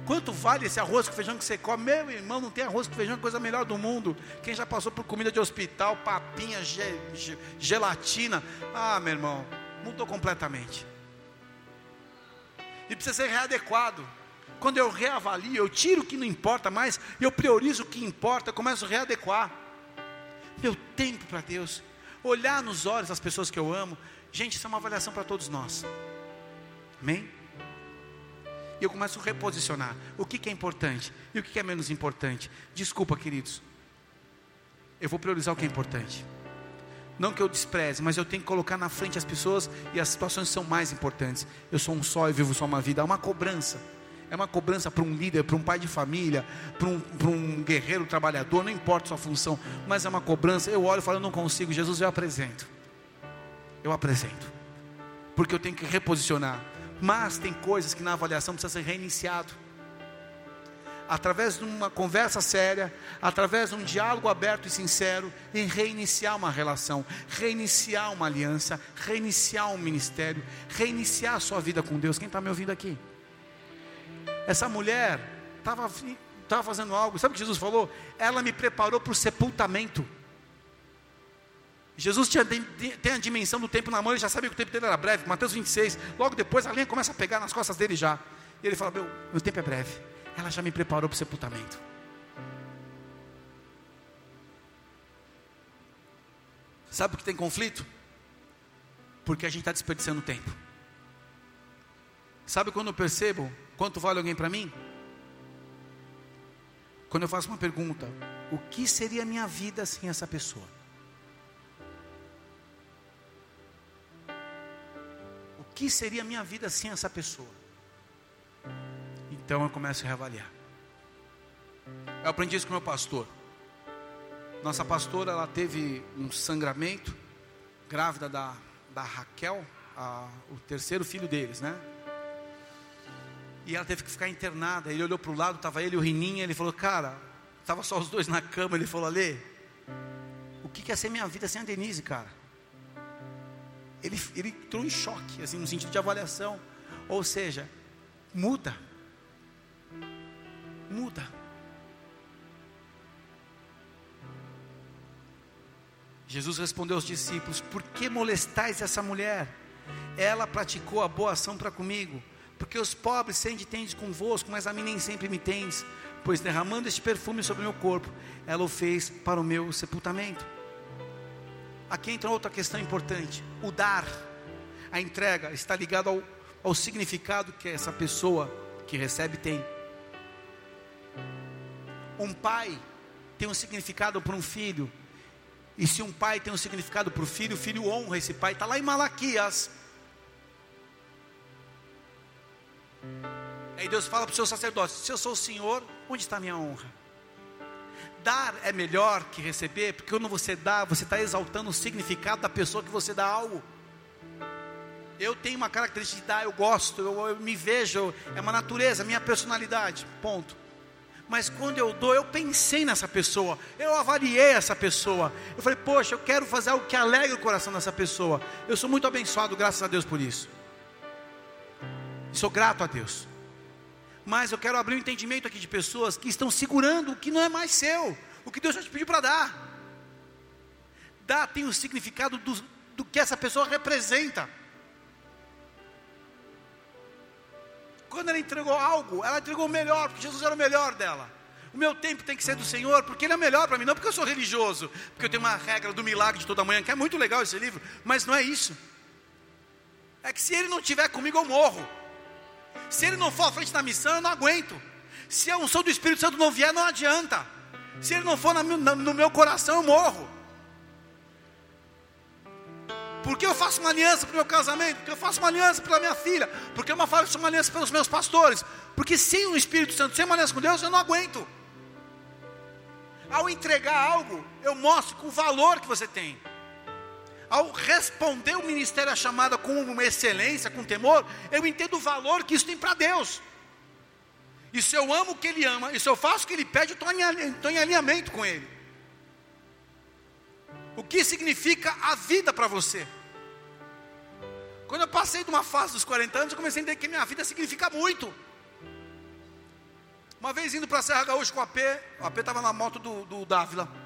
Quanto vale esse arroz com feijão que você come? Meu irmão, não tem arroz com feijão, coisa melhor do mundo. Quem já passou por comida de hospital, papinha, ge, ge, gelatina. Ah, meu irmão, mudou completamente. E precisa ser readequado. Quando eu reavalio, eu tiro o que não importa mais, eu priorizo o que importa, começo a readequar. Meu tempo para Deus, olhar nos olhos das pessoas que eu amo. Gente, isso é uma avaliação para todos nós. Amém? e eu começo a reposicionar o que, que é importante e o que, que é menos importante. Desculpa, queridos, eu vou priorizar o que é importante. Não que eu despreze, mas eu tenho que colocar na frente as pessoas e as situações são mais importantes. Eu sou um só e vivo só uma vida. É uma cobrança. É uma cobrança para um líder, para um pai de família, para um, para um guerreiro trabalhador, não importa a sua função, mas é uma cobrança. Eu olho e falo, eu não consigo, Jesus, eu apresento. Eu apresento. Porque eu tenho que reposicionar. Mas tem coisas que na avaliação precisa ser reiniciado. Através de uma conversa séria, através de um diálogo aberto e sincero, em reiniciar uma relação, reiniciar uma aliança, reiniciar um ministério, reiniciar a sua vida com Deus. Quem está me ouvindo aqui? Essa mulher estava fazendo algo, sabe o que Jesus falou? Ela me preparou para o sepultamento. Jesus tinha, tem a dimensão do tempo na mão, ele já sabia que o tempo dele era breve. Mateus 26, logo depois a linha começa a pegar nas costas dele já. E ele fala: Meu, meu tempo é breve. Ela já me preparou para o sepultamento. Sabe por que tem conflito? Porque a gente está desperdiçando tempo. Sabe quando eu percebo quanto vale alguém para mim? Quando eu faço uma pergunta: O que seria a minha vida sem essa pessoa? que seria a minha vida sem essa pessoa? Então eu começo a reavaliar. Eu aprendi isso com meu pastor. Nossa pastora, ela teve um sangramento, grávida da, da Raquel, a, o terceiro filho deles, né? E ela teve que ficar internada. Ele olhou para o lado, estava ele e o Rininha. Ele falou, cara, estava só os dois na cama. Ele falou, Alê, o que, que é ser minha vida sem a Denise, cara? ele, ele entrou em choque, assim, no sentido de avaliação. Ou seja, muda. Muda. Jesus respondeu aos discípulos: Por que molestais essa mulher? Ela praticou a boa ação para comigo. Porque os pobres sempre tendes convosco, mas a mim nem sempre me tens. Pois derramando este perfume sobre o meu corpo, ela o fez para o meu sepultamento. Aqui entra outra questão importante: o dar, a entrega, está ligado ao, ao significado que essa pessoa que recebe tem. Um pai tem um significado para um filho, e se um pai tem um significado para o filho, o filho honra esse pai. Está lá em Malaquias. Aí Deus fala para o seu sacerdote: Se eu sou o Senhor, onde está a minha honra? Dar é melhor que receber, porque quando você dá, você está exaltando o significado da pessoa que você dá algo. Eu tenho uma característica de dar, eu gosto, eu, eu me vejo, é uma natureza, minha personalidade, ponto. Mas quando eu dou, eu pensei nessa pessoa, eu avaliei essa pessoa. Eu falei, poxa, eu quero fazer algo que alegre o coração dessa pessoa. Eu sou muito abençoado, graças a Deus por isso. Sou grato a Deus mas eu quero abrir um entendimento aqui de pessoas que estão segurando o que não é mais seu, o que Deus já te pediu para dar. Dar tem o significado do, do que essa pessoa representa. Quando ela entregou algo, ela entregou o melhor, porque Jesus era o melhor dela. O meu tempo tem que ser do Senhor, porque Ele é melhor para mim, não porque eu sou religioso, porque eu tenho uma regra do milagre de toda manhã, que é muito legal esse livro, mas não é isso. É que se Ele não estiver comigo, eu morro. Se ele não for à frente da missão, eu não aguento. Se a unção do Espírito Santo não vier, não adianta. Se ele não for no meu coração, eu morro. Por que eu faço uma aliança para o meu casamento? Porque eu faço uma aliança pela minha filha? Porque eu faço uma aliança pelos meus pastores? Porque sem o Espírito Santo, sem uma aliança com Deus, eu não aguento. Ao entregar algo, eu mostro com o valor que você tem. Ao responder o ministério à chamada com uma excelência, com temor, eu entendo o valor que isso tem para Deus. E se eu amo o que Ele ama, e se eu faço o que Ele pede, eu estou em alinhamento com Ele. O que significa a vida para você? Quando eu passei de uma fase dos 40 anos, eu comecei a entender que minha vida significa muito. Uma vez indo para a Serra Gaúcha com o AP, o AP estava na moto do, do Dávila.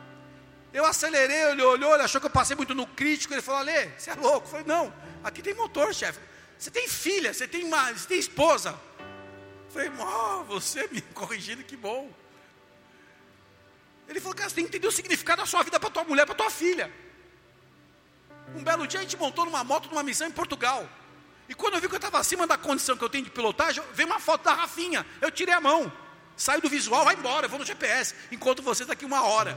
Eu acelerei, ele olhou, ele achou que eu passei muito no crítico. Ele falou: Alê, você é louco? Eu falei: Não, aqui tem motor, chefe. Você tem filha, você tem, uma, você tem esposa. Eu falei: oh, você me *laughs* corrigindo, que bom. Ele falou, cara, você tem que entender o significado da sua vida para tua mulher, para tua filha. Um belo dia a gente montou numa moto numa missão em Portugal. E quando eu vi que eu estava acima da condição que eu tenho de pilotagem, veio uma foto da Rafinha. Eu tirei a mão. Saio do visual, vai embora, eu vou no GPS. Encontro vocês daqui uma hora.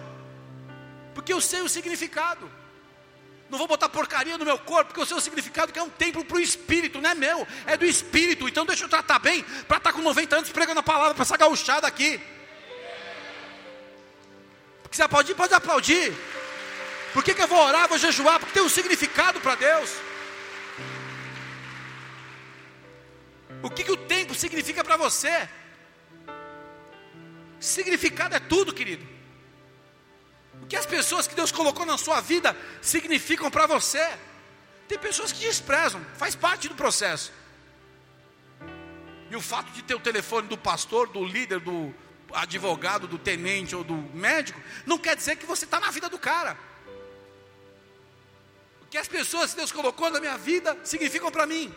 Porque eu sei o significado. Não vou botar porcaria no meu corpo, porque eu sei o significado que é um templo para o espírito, não é meu, é do espírito. Então deixa eu tratar bem, para estar tá com 90 anos pregando a palavra, para essa gauchada aqui. Porque você aplaudir, pode aplaudir. Por que, que eu vou orar, vou jejuar? Porque tem um significado para Deus. O que, que o tempo significa para você? Significado é tudo, querido. Que as pessoas que Deus colocou na sua vida significam para você. Tem pessoas que desprezam, faz parte do processo. E o fato de ter o telefone do pastor, do líder, do, advogado, do tenente ou do médico, não quer dizer que você está na vida do cara. O que as pessoas que Deus colocou na minha vida significam para mim.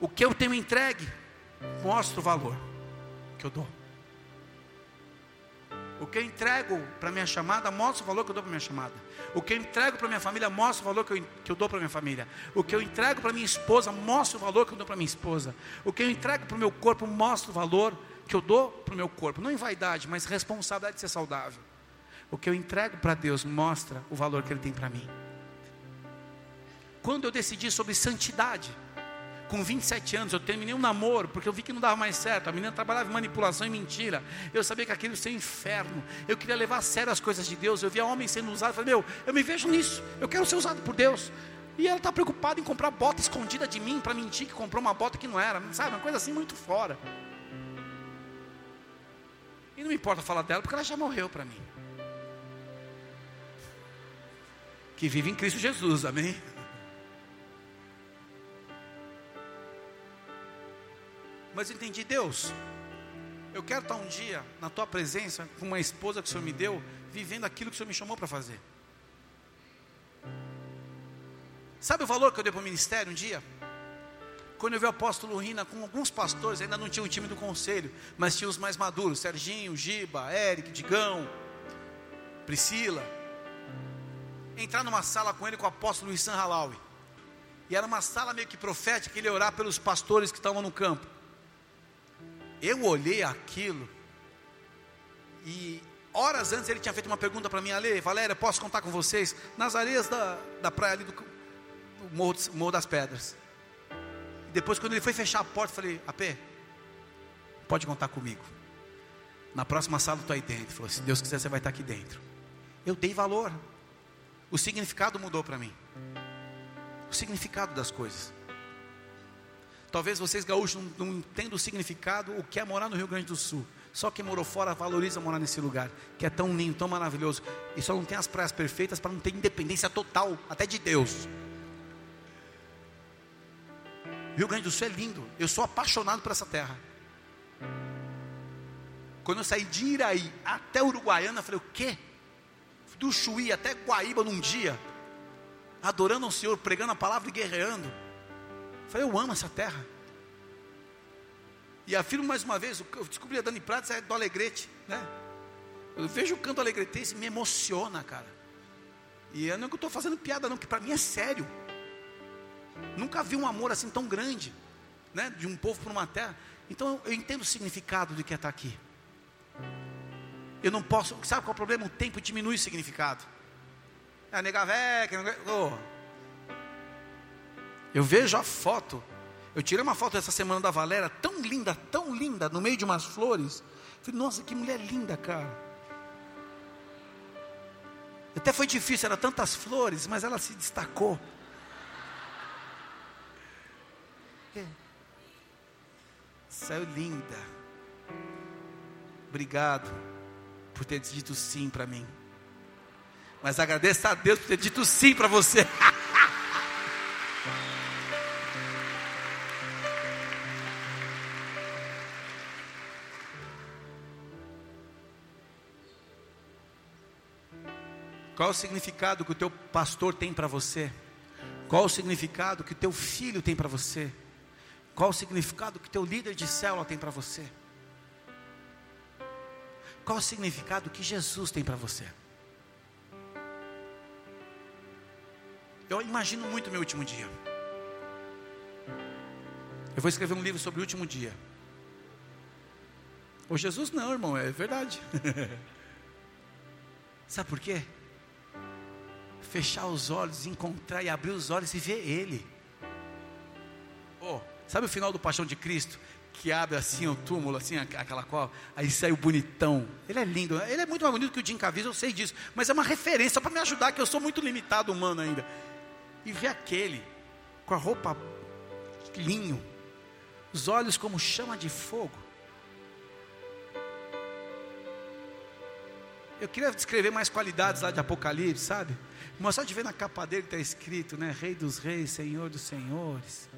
O que eu tenho entregue mostra o valor que eu dou. O que eu entrego para minha chamada mostra o valor que eu dou para minha chamada. O que eu entrego para minha família mostra o valor que eu, que eu dou para minha família. O que eu entrego para minha esposa mostra o valor que eu dou para minha esposa. O que eu entrego para o meu corpo mostra o valor que eu dou para o meu corpo. Não em vaidade, mas responsabilidade de ser saudável. O que eu entrego para Deus mostra o valor que Ele tem para mim. Quando eu decidi sobre santidade, com 27 anos, eu terminei um namoro, porque eu vi que não dava mais certo. A menina trabalhava em manipulação e mentira. Eu sabia que aquilo ia ser um inferno. Eu queria levar a sério as coisas de Deus. Eu via homens sendo usados. Falei, meu, eu me vejo nisso. Eu quero ser usado por Deus. E ela está preocupada em comprar bota escondida de mim para mentir que comprou uma bota que não era, sabe? Uma coisa assim muito fora. E não me importa falar dela, porque ela já morreu para mim. Que vive em Cristo Jesus, amém? Mas eu entendi, Deus, eu quero estar um dia na tua presença com uma esposa que o Senhor me deu, vivendo aquilo que o Senhor me chamou para fazer. Sabe o valor que eu dei para o ministério um dia? Quando eu vi o apóstolo Rina com alguns pastores, ainda não tinha o time do conselho, mas tinha os mais maduros: Serginho, Giba, Eric, Digão, Priscila. Entrar numa sala com ele com o apóstolo Issan Halawi. E era uma sala meio que profética, ele ia orar pelos pastores que estavam no campo. Eu olhei aquilo e horas antes ele tinha feito uma pergunta para mim, Ale, Valéria, posso contar com vocês? Nas areias da, da praia ali do, do Morro, Morro, das Pedras. E depois, quando ele foi fechar a porta, eu falei, AP, pode contar comigo. Na próxima sala eu estou aí dentro. Ele falou, se Deus quiser, você vai estar aqui dentro. Eu dei valor. O significado mudou para mim. O significado das coisas. Talvez vocês gaúchos não, não entendam o significado, o que é morar no Rio Grande do Sul. Só quem morou fora valoriza morar nesse lugar, que é tão lindo, tão maravilhoso. E só não tem as praias perfeitas para não ter independência total, até de Deus. Rio Grande do Sul é lindo. Eu sou apaixonado por essa terra. Quando eu saí de Iraí até Uruguaiana, falei, o quê? Do Chuí até Guaíba num dia, adorando ao Senhor, pregando a palavra e guerreando. Falei, eu amo essa terra. E afirmo mais uma vez, eu descobri a Dani Prates é do Alegrete, né? Eu vejo o canto alegretense e me emociona, cara. E eu não estou fazendo piada não, que para mim é sério. Nunca vi um amor assim tão grande, né? De um povo por uma terra. Então eu entendo o significado de que é estar aqui. Eu não posso, sabe qual é o problema? O tempo diminui o significado. a nega velha. Oh. Eu vejo a foto. Eu tirei uma foto essa semana da Valéria, tão linda, tão linda, no meio de umas flores. Falei, nossa, que mulher linda, cara. Até foi difícil, eram tantas flores, mas ela se destacou. Saiu linda. Obrigado por ter dito sim para mim. Mas agradeço a Deus por ter dito sim para você. *laughs* Qual o significado que o teu pastor tem para você? Qual o significado que o teu filho tem para você? Qual o significado que o teu líder de célula tem para você? Qual o significado que Jesus tem para você? Eu imagino muito meu último dia. Eu vou escrever um livro sobre o último dia. O Jesus não, irmão, é verdade. *laughs* Sabe por quê? Fechar os olhos, encontrar e abrir os olhos e ver Ele. Oh, sabe o final do Paixão de Cristo? Que abre assim o túmulo, assim, aquela cova, aí sai o bonitão. Ele é lindo, ele é muito mais bonito que o Jim eu sei disso, mas é uma referência para me ajudar, que eu sou muito limitado humano ainda e vê aquele com a roupa linho, os olhos como chama de fogo. Eu queria descrever mais qualidades lá de Apocalipse, sabe? Mas só de ver na capa dele está escrito, né? Rei dos reis, Senhor dos senhores.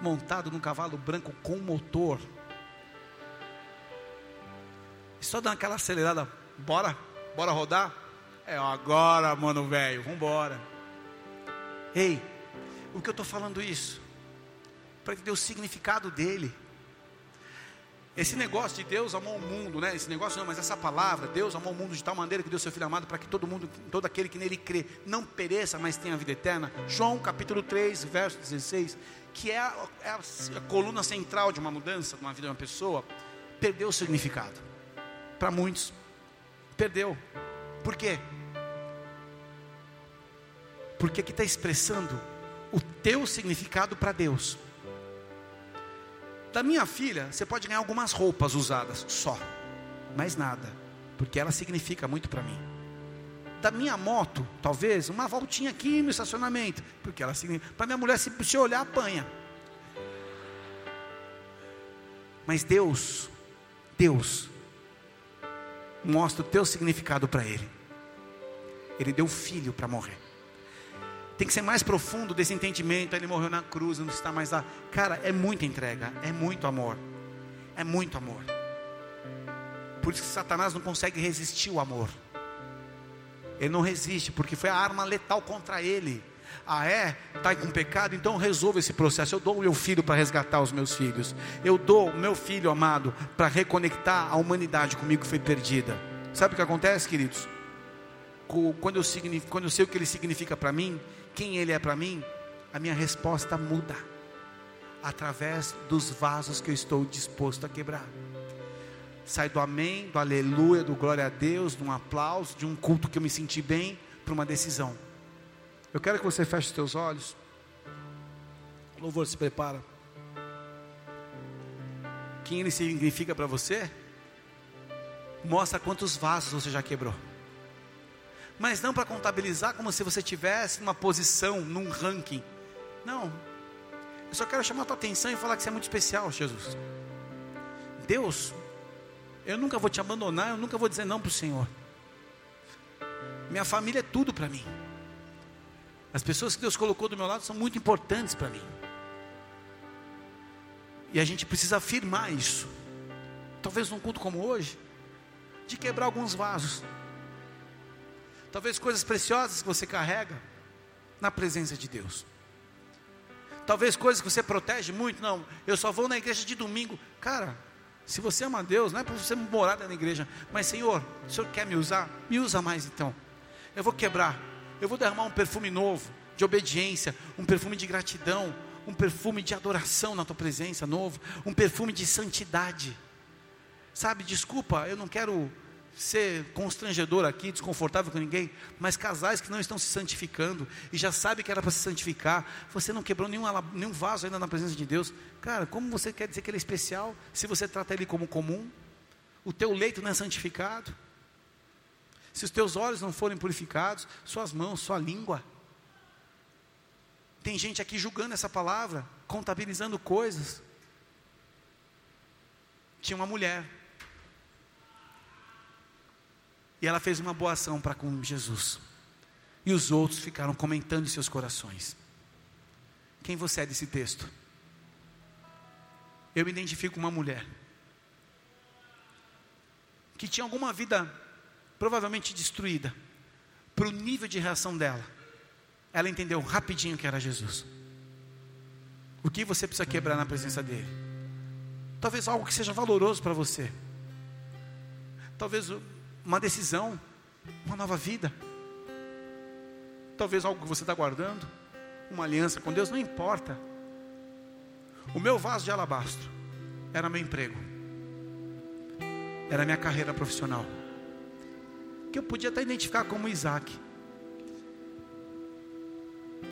Montado num cavalo branco com motor. E só dando aquela acelerada. Bora? Bora rodar? É agora, mano velho. Vambora. Ei, o que eu estou falando isso? Para entender o significado dele. Esse negócio de Deus amou o mundo, né? Esse negócio não, mas essa palavra, Deus amou o mundo de tal maneira que deu seu filho amado para que todo mundo, todo aquele que nele crê, não pereça, mas tenha vida eterna. João capítulo 3, verso 16, que é a, é a, a coluna central de uma mudança, de uma vida de uma pessoa, perdeu o significado. Para muitos, perdeu. Por quê? porque aqui está expressando o teu significado para Deus. Da minha filha, você pode ganhar algumas roupas usadas, só, mais nada, porque ela significa muito para mim. Da minha moto, talvez, uma voltinha aqui no estacionamento, porque ela significa. Para minha mulher, se, se olhar, apanha. Mas Deus, Deus, mostra o teu significado para Ele. Ele deu filho para morrer. Tem que ser mais profundo desse entendimento. Ele morreu na cruz, não está mais lá. Cara, é muita entrega, é muito amor. É muito amor. Por isso que Satanás não consegue resistir o amor. Ele não resiste, porque foi a arma letal contra ele. Ah, é? Está com pecado? Então resolva esse processo. Eu dou o meu filho para resgatar os meus filhos. Eu dou o meu filho amado para reconectar a humanidade comigo que foi perdida. Sabe o que acontece, queridos? Quando eu, quando eu sei o que ele significa para mim, quem Ele é para mim, a minha resposta muda através dos vasos que eu estou disposto a quebrar. Sai do amém, do aleluia, do glória a Deus, de um aplauso, de um culto que eu me senti bem, para uma decisão. Eu quero que você feche os teus olhos. Louvor se prepara. Quem ele significa para você? Mostra quantos vasos você já quebrou mas não para contabilizar como se você tivesse uma posição, num ranking. Não. Eu só quero chamar a tua atenção e falar que você é muito especial, Jesus. Deus, eu nunca vou te abandonar, eu nunca vou dizer não para o Senhor. Minha família é tudo para mim. As pessoas que Deus colocou do meu lado são muito importantes para mim. E a gente precisa afirmar isso. Talvez num culto como hoje, de quebrar alguns vasos Talvez coisas preciosas que você carrega na presença de Deus. Talvez coisas que você protege muito. Não, eu só vou na igreja de domingo. Cara, se você ama Deus, não é para você morar na igreja. Mas, Senhor, o Senhor quer me usar? Me usa mais então. Eu vou quebrar. Eu vou derramar um perfume novo, de obediência, um perfume de gratidão, um perfume de adoração na tua presença novo, um perfume de santidade. Sabe, desculpa, eu não quero ser constrangedor aqui, desconfortável com ninguém, mas casais que não estão se santificando e já sabe que era para se santificar, você não quebrou nenhum, nenhum vaso ainda na presença de Deus, cara, como você quer dizer que ele é especial se você trata ele como comum? O teu leito não é santificado? Se os teus olhos não forem purificados, suas mãos, sua língua. Tem gente aqui julgando essa palavra, contabilizando coisas. Tinha uma mulher e ela fez uma boa ação para com Jesus. E os outros ficaram comentando em seus corações. Quem você é desse texto? Eu me identifico com uma mulher que tinha alguma vida provavelmente destruída, para o nível de reação dela. Ela entendeu rapidinho que era Jesus. O que você precisa quebrar na presença dele? Talvez algo que seja valoroso para você. Talvez uma decisão, uma nova vida. Talvez algo que você está guardando, uma aliança com Deus, não importa. O meu vaso de alabastro era meu emprego, era minha carreira profissional, que eu podia até identificar como Isaac.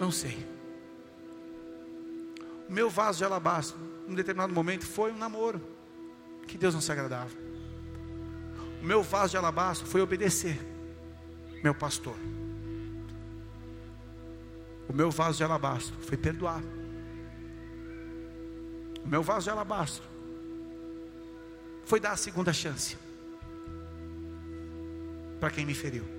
Não sei. O meu vaso de alabastro, em um determinado momento, foi um namoro que Deus não se agradava. O meu vaso de alabastro foi obedecer meu pastor. O meu vaso de alabastro foi perdoar. O meu vaso de alabastro foi dar a segunda chance para quem me feriu.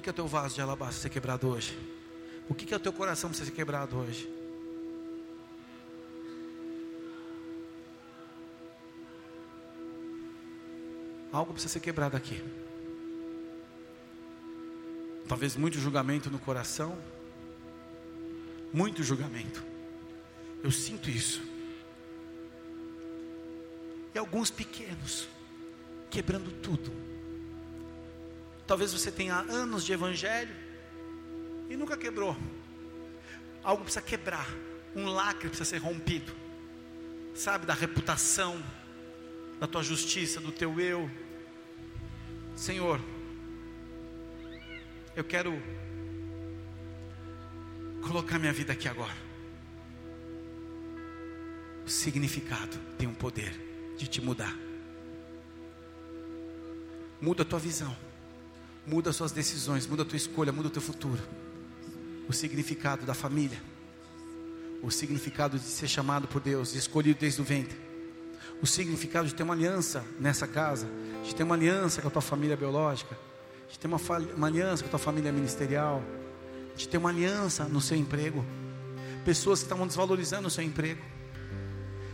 Que, que é o teu vaso de alabastro ser quebrado hoje? O que, que é o teu coração precisa ser quebrado hoje? Algo precisa ser quebrado aqui. Talvez muito julgamento no coração. Muito julgamento. Eu sinto isso. E alguns pequenos, quebrando tudo Talvez você tenha anos de evangelho e nunca quebrou. Algo precisa quebrar, um lacre precisa ser rompido. Sabe, da reputação, da tua justiça, do teu eu. Senhor, eu quero colocar minha vida aqui agora. O significado tem um poder de te mudar. Muda a tua visão. Muda suas decisões, muda a tua escolha, muda o teu futuro. O significado da família. O significado de ser chamado por Deus, escolhido desde o ventre. O significado de ter uma aliança nessa casa, de ter uma aliança com a tua família biológica, de ter uma, uma aliança com a tua família ministerial, de ter uma aliança no seu emprego. Pessoas que estavam desvalorizando o seu emprego.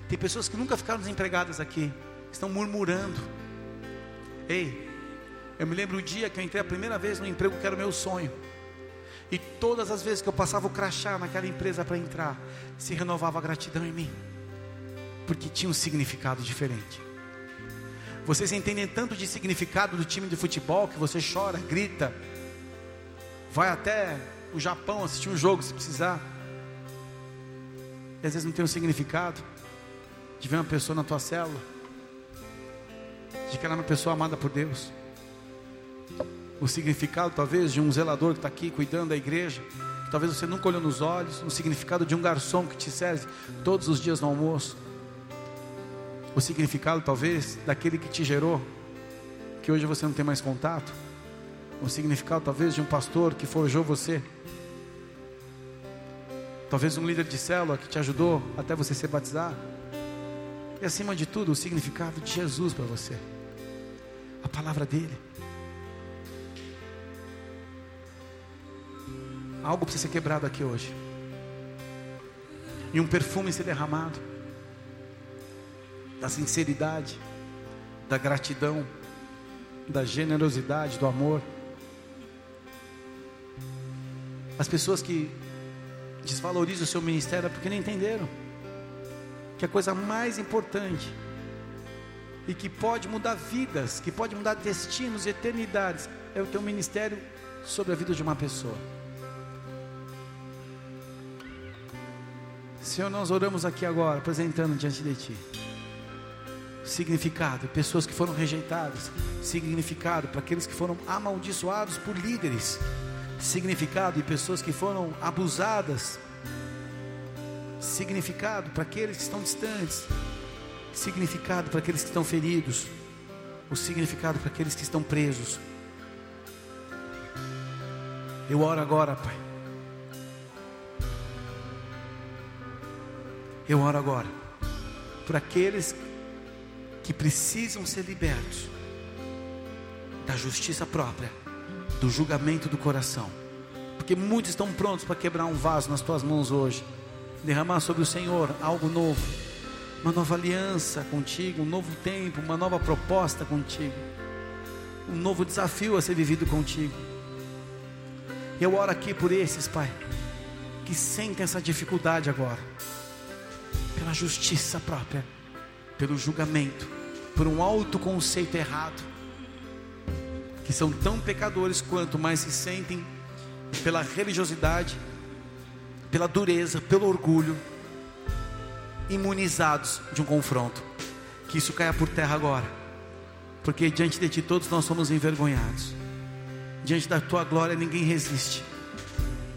Tem pessoas que nunca ficaram desempregadas aqui, estão murmurando. Ei, eu me lembro o dia que eu entrei a primeira vez no emprego que era o meu sonho. E todas as vezes que eu passava o crachá naquela empresa para entrar, se renovava a gratidão em mim. Porque tinha um significado diferente. Vocês entendem tanto de significado do time de futebol que você chora, grita, vai até o Japão assistir um jogo se precisar. E às vezes não tem um significado de ver uma pessoa na tua célula, de que ela é uma pessoa amada por Deus o significado, talvez, de um zelador que está aqui cuidando da igreja, que talvez você nunca olhou nos olhos, o significado de um garçom que te serve todos os dias no almoço, o significado, talvez, daquele que te gerou, que hoje você não tem mais contato, o significado, talvez, de um pastor que forjou você, talvez um líder de célula que te ajudou até você ser batizado, e acima de tudo, o significado de Jesus para você, a palavra dele. Algo precisa ser quebrado aqui hoje. E um perfume ser derramado. Da sinceridade, da gratidão, da generosidade, do amor. As pessoas que desvalorizam o seu ministério é porque não entenderam. que a coisa mais importante e que pode mudar vidas, que pode mudar destinos, eternidades, é o teu ministério sobre a vida de uma pessoa. Senhor, nós oramos aqui agora, apresentando diante de Ti. Significado, pessoas que foram rejeitadas. Significado para aqueles que foram amaldiçoados por líderes. Significado e pessoas que foram abusadas. Significado para aqueles que estão distantes. Significado para aqueles que estão feridos. O significado para aqueles que estão presos. Eu oro agora, Pai Eu oro agora por aqueles que precisam ser libertos da justiça própria, do julgamento do coração, porque muitos estão prontos para quebrar um vaso nas tuas mãos hoje, derramar sobre o Senhor algo novo, uma nova aliança contigo, um novo tempo, uma nova proposta contigo, um novo desafio a ser vivido contigo. Eu oro aqui por esses, Pai, que sentem essa dificuldade agora pela justiça própria, pelo julgamento, por um autoconceito errado, que são tão pecadores quanto mais se sentem pela religiosidade, pela dureza, pelo orgulho, imunizados de um confronto. Que isso caia por terra agora, porque diante de ti todos nós somos envergonhados, diante da tua glória ninguém resiste,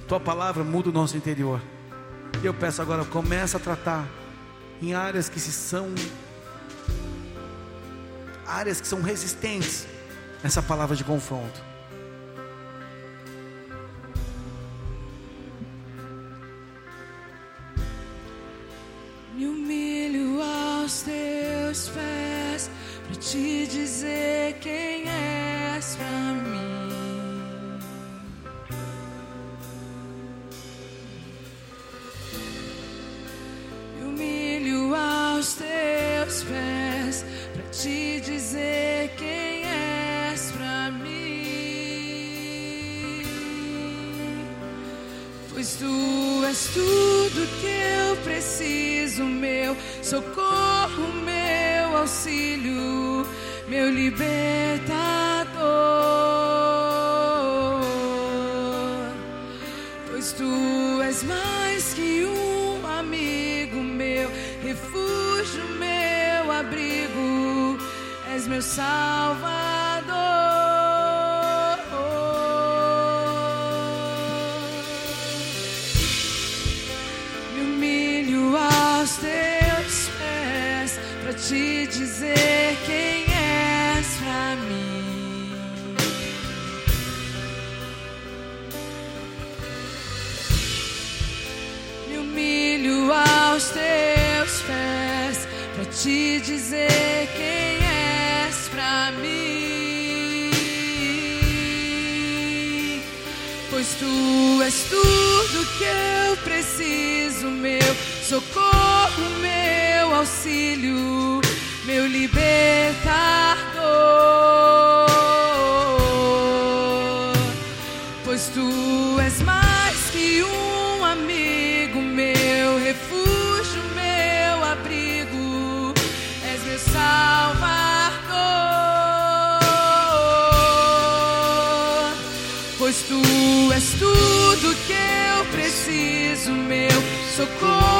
tua palavra muda o nosso interior. Eu peço agora, começa a tratar em áreas que se são áreas que são resistentes nessa palavra de confronto. Me humilho aos teus pés para te dizer quem és para mim. Aos teus pés para te dizer quem és para mim. Pois tu és tudo que eu preciso, meu socorro, meu auxílio, meu libertador. Pois tu és mais meu Salvador. Me humilho aos teus pés para te dizer quem és para mim. Me humilho aos teus pés para te dizer quem mim. Pois tu és tudo que eu preciso, meu socorro, meu auxílio, meu libertador. Pois tu és mais socorro,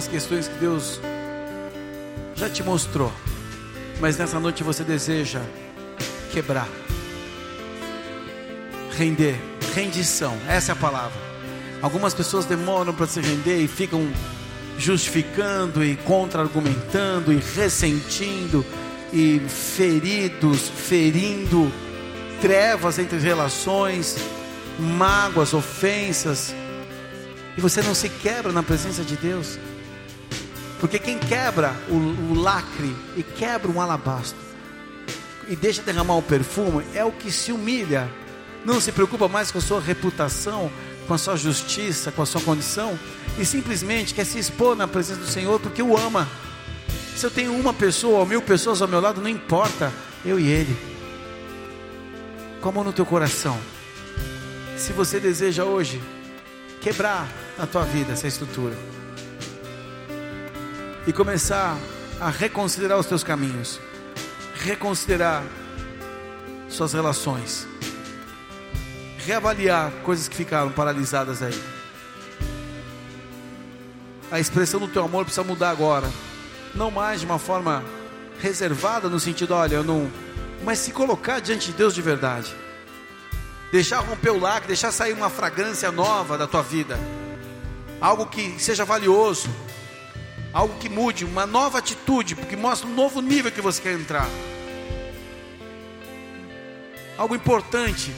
algumas questões que Deus já te mostrou, mas nessa noite você deseja quebrar, render, rendição, essa é a palavra. Algumas pessoas demoram para se render e ficam justificando e contra-argumentando e ressentindo e feridos, ferindo trevas entre relações, mágoas, ofensas. E você não se quebra na presença de Deus. Porque quem quebra o, o lacre e quebra um alabastro e deixa derramar o perfume é o que se humilha. Não se preocupa mais com a sua reputação, com a sua justiça, com a sua condição e simplesmente quer se expor na presença do Senhor porque o ama. Se eu tenho uma pessoa ou mil pessoas ao meu lado, não importa, eu e ele. Com a mão no teu coração. Se você deseja hoje quebrar na tua vida essa estrutura e começar a reconsiderar os teus caminhos, reconsiderar suas relações, reavaliar coisas que ficaram paralisadas aí. A expressão do teu amor precisa mudar agora, não mais de uma forma reservada no sentido, olha, eu não, mas se colocar diante de Deus de verdade. Deixar romper o lacre, deixar sair uma fragrância nova da tua vida. Algo que seja valioso, algo que mude, uma nova atitude, porque mostra um novo nível que você quer entrar. Algo importante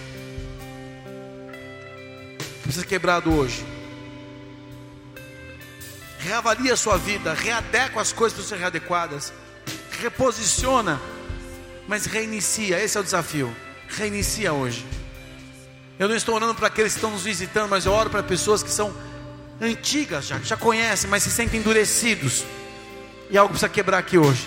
precisa ser quebrado hoje. Reavalia a sua vida, readequa as coisas para ser readequadas, reposiciona, mas reinicia. Esse é o desafio. Reinicia hoje. Eu não estou orando para aqueles que estão nos visitando, mas eu oro para pessoas que são antigas já, já conhecem, mas se sentem endurecidos. E algo precisa quebrar aqui hoje.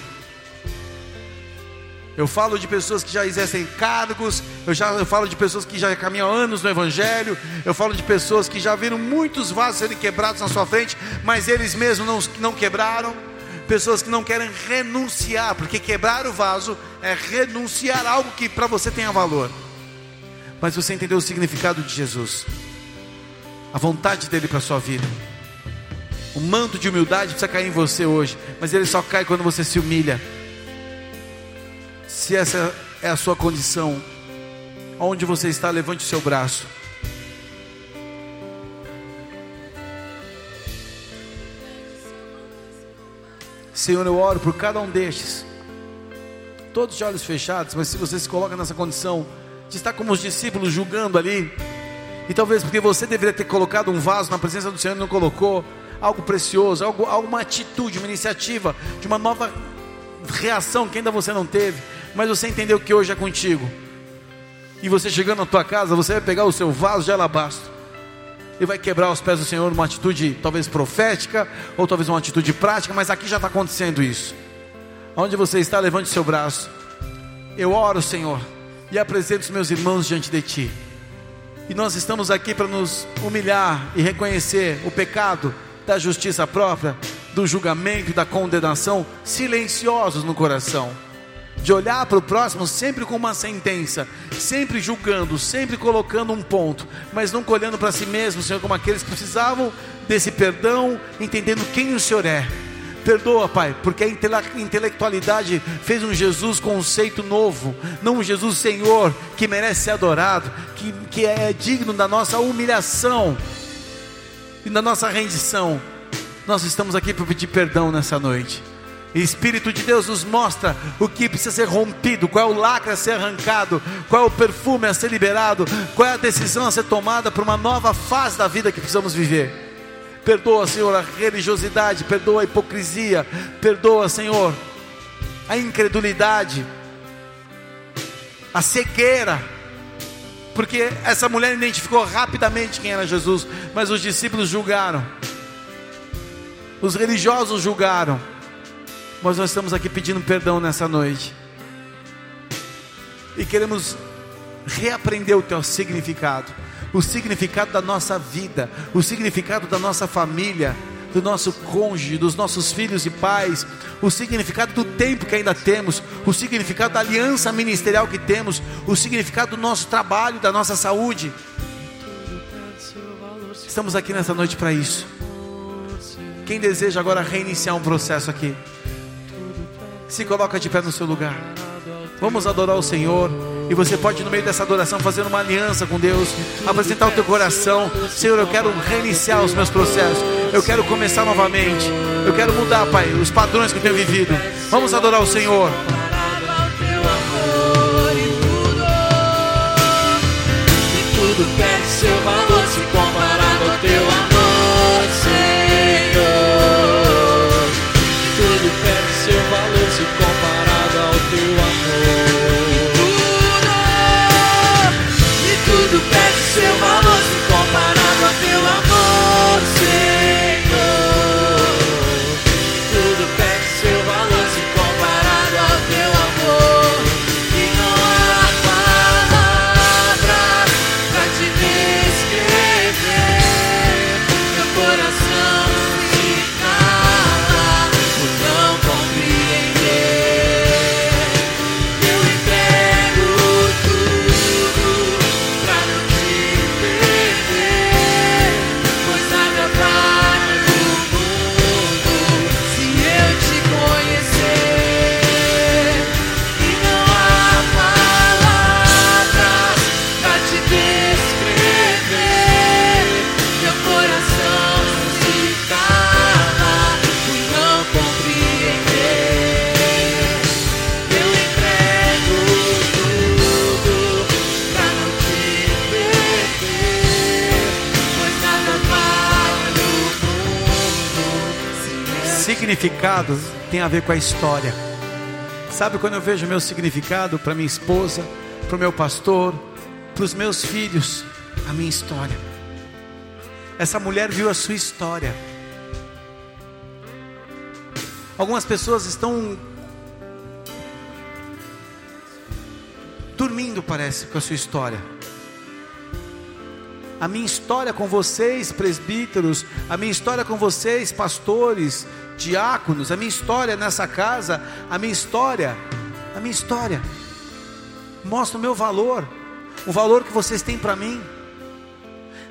Eu falo de pessoas que já exercem cargos, eu, já, eu falo de pessoas que já caminham anos no Evangelho, eu falo de pessoas que já viram muitos vasos serem quebrados na sua frente, mas eles mesmos não, não quebraram. Pessoas que não querem renunciar, porque quebrar o vaso é renunciar algo que para você tenha valor. Mas você entendeu o significado de Jesus, a vontade dele para a sua vida. O manto de humildade precisa cair em você hoje, mas ele só cai quando você se humilha. Se essa é a sua condição, onde você está, levante o seu braço. Senhor, eu oro por cada um destes, todos de olhos fechados, mas se você se coloca nessa condição de estar como os discípulos julgando ali, e talvez porque você deveria ter colocado um vaso na presença do Senhor e não colocou, algo precioso, algo, alguma atitude, uma iniciativa, de uma nova reação que ainda você não teve, mas você entendeu que hoje é contigo. E você chegando na tua casa, você vai pegar o seu vaso de alabastro e vai quebrar os pés do Senhor numa atitude talvez profética, ou talvez uma atitude prática, mas aqui já está acontecendo isso. Onde você está, levante seu braço. Eu oro, Senhor, e apresento os meus irmãos diante de Ti. E nós estamos aqui para nos humilhar e reconhecer o pecado da justiça própria, do julgamento, da condenação, silenciosos no coração. De olhar para o próximo sempre com uma sentença, sempre julgando, sempre colocando um ponto, mas nunca olhando para si mesmo, Senhor, como aqueles que precisavam desse perdão, entendendo quem o Senhor é Perdoa, Pai, porque a intelectualidade fez um Jesus conceito novo, não um Jesus Senhor que merece ser adorado, que, que é digno da nossa humilhação e da nossa rendição. Nós estamos aqui para pedir perdão nessa noite. Espírito de Deus nos mostra o que precisa ser rompido, qual é o lacre a ser arrancado, qual é o perfume a ser liberado, qual é a decisão a ser tomada para uma nova fase da vida que precisamos viver. Perdoa, Senhor, a religiosidade, perdoa a hipocrisia, perdoa, Senhor, a incredulidade, a cegueira. Porque essa mulher identificou rapidamente quem era Jesus, mas os discípulos julgaram. Os religiosos julgaram. Mas nós estamos aqui pedindo perdão nessa noite. E queremos reaprender o teu significado o significado da nossa vida, o significado da nossa família, do nosso cônjuge, dos nossos filhos e pais, o significado do tempo que ainda temos, o significado da aliança ministerial que temos, o significado do nosso trabalho, da nossa saúde. Estamos aqui nessa noite para isso. Quem deseja agora reiniciar um processo aqui, se coloca de pé no seu lugar. Vamos adorar o Senhor. E você pode, no meio dessa adoração, fazer uma aliança com Deus, apresentar o teu coração. Senhor, eu quero reiniciar os meus processos. Eu quero começar novamente. Eu quero mudar, Pai, os padrões que eu tenho vivido. Vamos adorar o Senhor. Tudo perde seu valor se comparado ao teu tem a ver com a história. Sabe quando eu vejo o meu significado para minha esposa, para o meu pastor, para os meus filhos, a minha história. Essa mulher viu a sua história. Algumas pessoas estão dormindo, parece, com a sua história. A minha história com vocês, presbíteros, a minha história com vocês, pastores, diáconos, a minha história nessa casa, a minha história, a minha história mostra o meu valor, o valor que vocês têm para mim.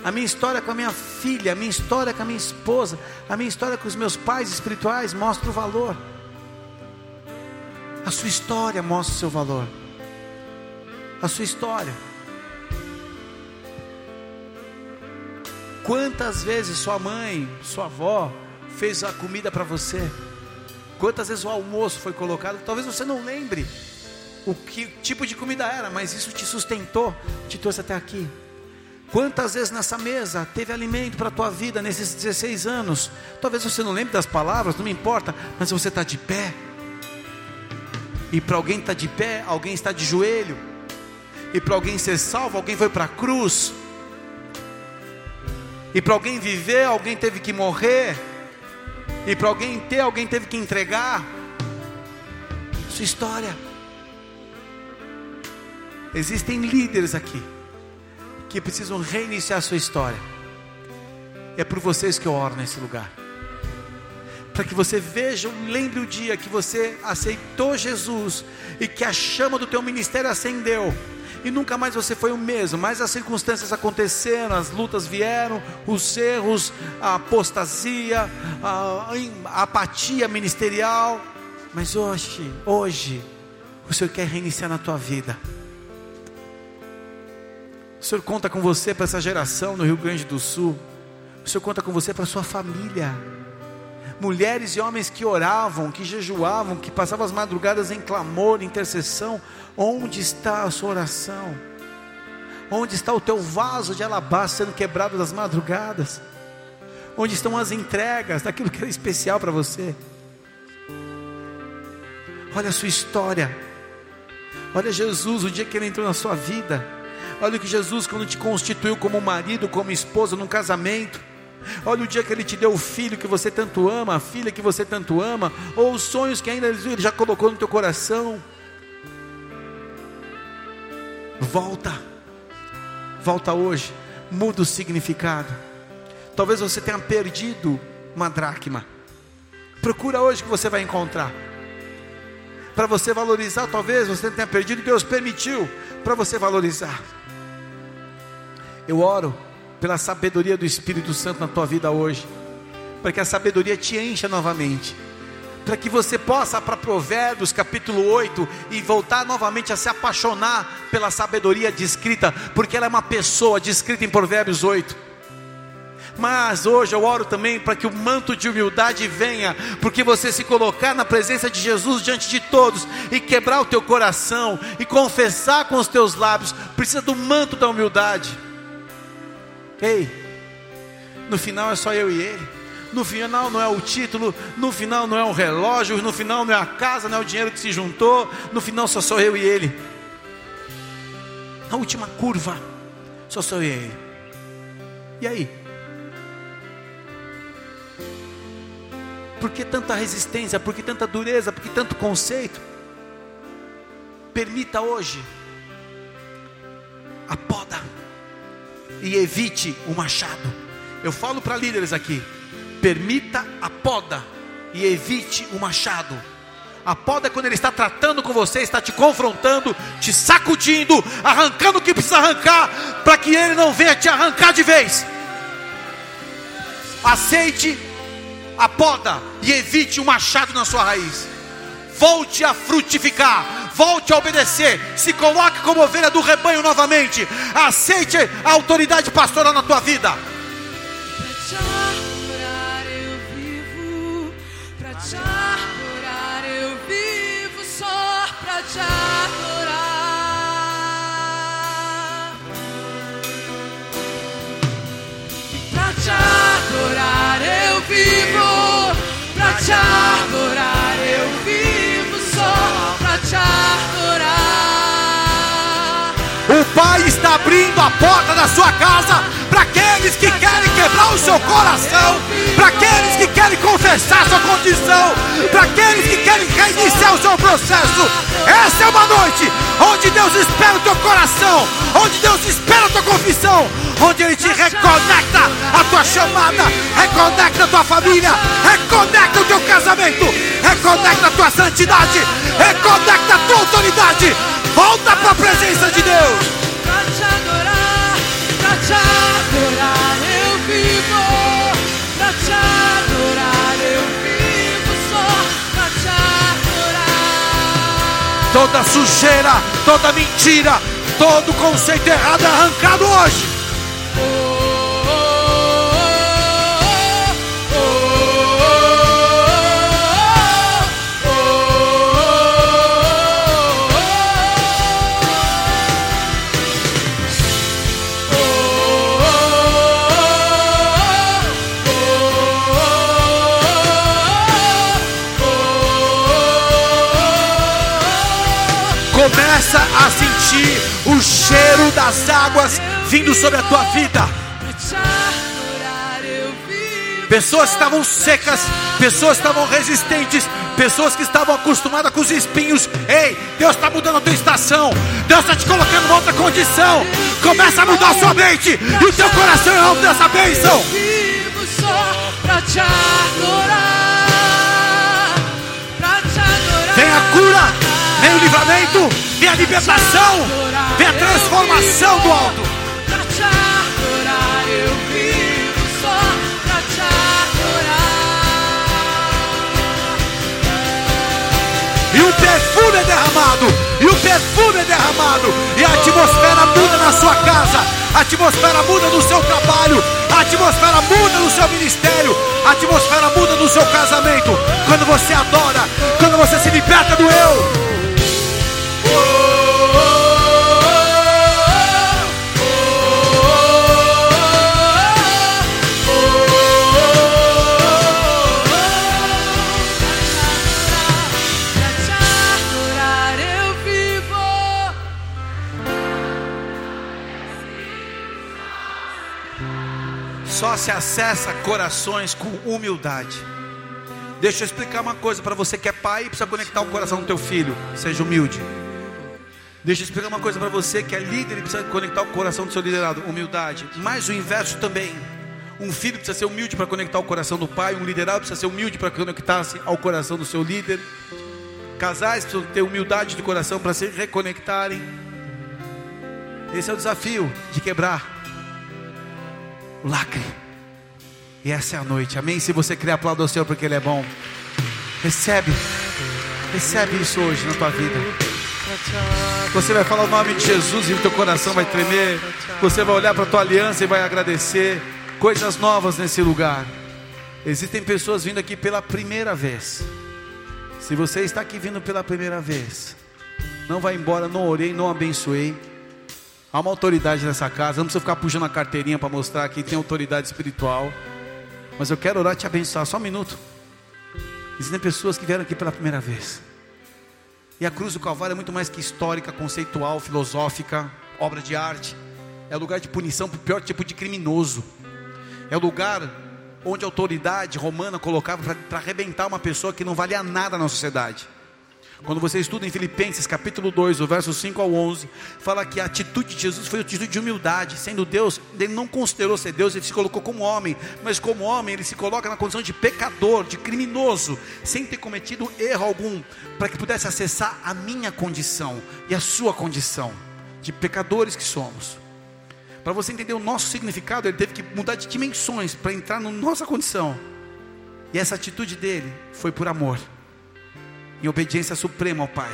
A minha história com a minha filha, a minha história com a minha esposa, a minha história com os meus pais espirituais mostra o valor. A sua história mostra o seu valor. A sua história. Quantas vezes sua mãe, sua avó, fez a comida para você? Quantas vezes o almoço foi colocado? Talvez você não lembre o que tipo de comida era, mas isso te sustentou, te trouxe até aqui. Quantas vezes nessa mesa teve alimento para a tua vida nesses 16 anos? Talvez você não lembre das palavras, não me importa, mas você está de pé. E para alguém estar tá de pé, alguém está de joelho. E para alguém ser salvo, alguém foi para a cruz. E para alguém viver, alguém teve que morrer. E para alguém ter, alguém teve que entregar. Sua história. Existem líderes aqui que precisam reiniciar sua história. É por vocês que eu oro nesse lugar. Para que você veja, lembre o dia que você aceitou Jesus e que a chama do teu ministério acendeu e nunca mais você foi o mesmo. Mas as circunstâncias aconteceram, as lutas vieram, os erros, a apostasia, a, apatia ministerial. Mas hoje, hoje, o Senhor quer reiniciar na tua vida. O Senhor conta com você para essa geração no Rio Grande do Sul. O Senhor conta com você para sua família. Mulheres e homens que oravam, que jejuavam, que passavam as madrugadas em clamor, intercessão, Onde está a sua oração? Onde está o teu vaso de alabastro sendo quebrado das madrugadas? Onde estão as entregas daquilo que era especial para você? Olha a sua história. Olha Jesus, o dia que ele entrou na sua vida. Olha o que Jesus, quando te constituiu como marido, como esposa, num casamento. Olha o dia que ele te deu o filho que você tanto ama, a filha que você tanto ama, ou os sonhos que ainda ele já colocou no teu coração. Volta, volta hoje, muda o significado. Talvez você tenha perdido uma dracma. Procura hoje que você vai encontrar. Para você valorizar, talvez você tenha perdido, Deus permitiu para você valorizar. Eu oro pela sabedoria do Espírito Santo na tua vida hoje, para que a sabedoria te encha novamente para que você possa para Provérbios capítulo 8 e voltar novamente a se apaixonar pela sabedoria descrita, porque ela é uma pessoa descrita em Provérbios 8. Mas hoje eu oro também para que o manto de humildade venha, porque você se colocar na presença de Jesus diante de todos e quebrar o teu coração e confessar com os teus lábios, precisa do manto da humildade. Ei, no final é só eu e ele. No final não é o título, no final não é o relógio, no final não é a casa, não é o dinheiro que se juntou, no final só sou eu e ele. Na última curva, só sou eu e ele. E aí? Por que tanta resistência? Por que tanta dureza? Por que tanto conceito? Permita hoje a poda e evite o machado. Eu falo para líderes aqui permita a poda e evite o machado. A poda é quando ele está tratando com você, está te confrontando, te sacudindo, arrancando o que precisa arrancar, para que ele não venha te arrancar de vez. Aceite a poda e evite o machado na sua raiz. Volte a frutificar, volte a obedecer, se coloque como ovelha do rebanho novamente. Aceite a autoridade pastoral na tua vida. Abrindo a porta da sua casa para aqueles que querem quebrar o seu coração, para aqueles que querem confessar sua condição, para aqueles que querem reiniciar o seu processo. Essa é uma noite onde Deus espera o teu coração, onde Deus espera a tua confissão, onde Ele te reconecta a tua chamada, reconecta a tua família, reconecta o teu casamento, reconecta a tua santidade, reconecta a tua autoridade. Volta para a presença de Deus. Pra te adorar, pra te adorar eu vivo, pra te adorar eu vivo só pra te adorar. Toda sujeira, toda mentira, todo conceito errado é arrancado hoje. Começa o cheiro das águas vindo sobre a tua vida. Pessoas estavam secas, pessoas estavam resistentes, Pessoas que estavam acostumadas com os espinhos. Ei, Deus está mudando a tua estação. Deus está te colocando em outra condição. Começa a mudar a sua mente. E o teu coração é alvo dessa bênção. Eu. Vem a cura, vem o livramento, vem a libertação, vem a transformação do alto. Pra te adorar, eu vivo só pra te adorar. E o perfume é derramado, e o perfume é derramado, e a atmosfera muda na sua casa, a atmosfera muda no seu trabalho, a atmosfera muda no seu ministério, a atmosfera muda no seu casamento. Quando você adora, quando você se liberta do eu. Só se acessa corações com humildade. Deixa eu explicar uma coisa para você que é pai e precisa conectar o coração do teu filho. Seja humilde. Deixa eu explicar uma coisa para você que é líder e precisa conectar o coração do seu liderado. Humildade. Mas o inverso também. Um filho precisa ser humilde para conectar o coração do pai. Um liderado precisa ser humilde para conectar-se ao coração do seu líder. Casais precisam ter humildade de coração para se reconectarem. Esse é o desafio de quebrar lacre. E essa é a noite, amém? Se você quer aplaudir o Senhor porque Ele é bom, recebe, recebe isso hoje na tua vida. Você vai falar o nome de Jesus e o teu coração vai tremer. Você vai olhar para a tua aliança e vai agradecer coisas novas nesse lugar. Existem pessoas vindo aqui pela primeira vez. Se você está aqui vindo pela primeira vez, não vai embora, não orei, não abençoei. Há uma autoridade nessa casa, não precisa ficar puxando a carteirinha para mostrar que tem autoridade espiritual. Mas eu quero orar e te abençoar, só um minuto. Existem pessoas que vieram aqui pela primeira vez. E a cruz do Calvário é muito mais que histórica, conceitual, filosófica, obra de arte. É lugar de punição para o pior tipo de criminoso. É lugar onde a autoridade romana colocava para arrebentar uma pessoa que não valia nada na sociedade. Quando você estuda em Filipenses capítulo 2, o verso 5 ao 11, fala que a atitude de Jesus foi a atitude de humildade, sendo Deus, ele não considerou ser Deus, ele se colocou como homem, mas como homem ele se coloca na condição de pecador, de criminoso, sem ter cometido erro algum, para que pudesse acessar a minha condição e a sua condição de pecadores que somos. Para você entender o nosso significado, ele teve que mudar de dimensões para entrar na nossa condição. E essa atitude dele foi por amor em obediência suprema ao Pai.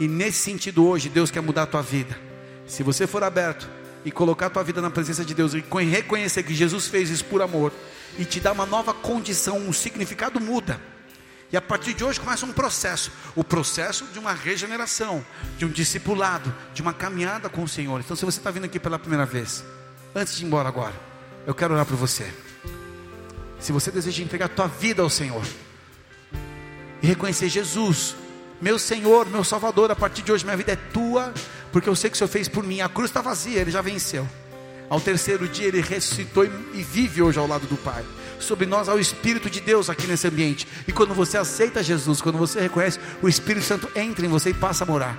E nesse sentido hoje, Deus quer mudar a tua vida. Se você for aberto e colocar a tua vida na presença de Deus e reconhecer que Jesus fez isso por amor e te dá uma nova condição, um significado muda. E a partir de hoje começa um processo, o processo de uma regeneração, de um discipulado, de uma caminhada com o Senhor. Então, se você está vindo aqui pela primeira vez, antes de ir embora agora, eu quero orar por você. Se você deseja entregar a tua vida ao Senhor, e reconhecer Jesus, meu Senhor, meu Salvador, a partir de hoje minha vida é tua, porque eu sei que o Senhor fez por mim. A cruz está vazia, ele já venceu. Ao terceiro dia ele ressuscitou e vive hoje ao lado do Pai. Sobre nós há o Espírito de Deus aqui nesse ambiente. E quando você aceita Jesus, quando você reconhece, o Espírito Santo entra em você e passa a morar.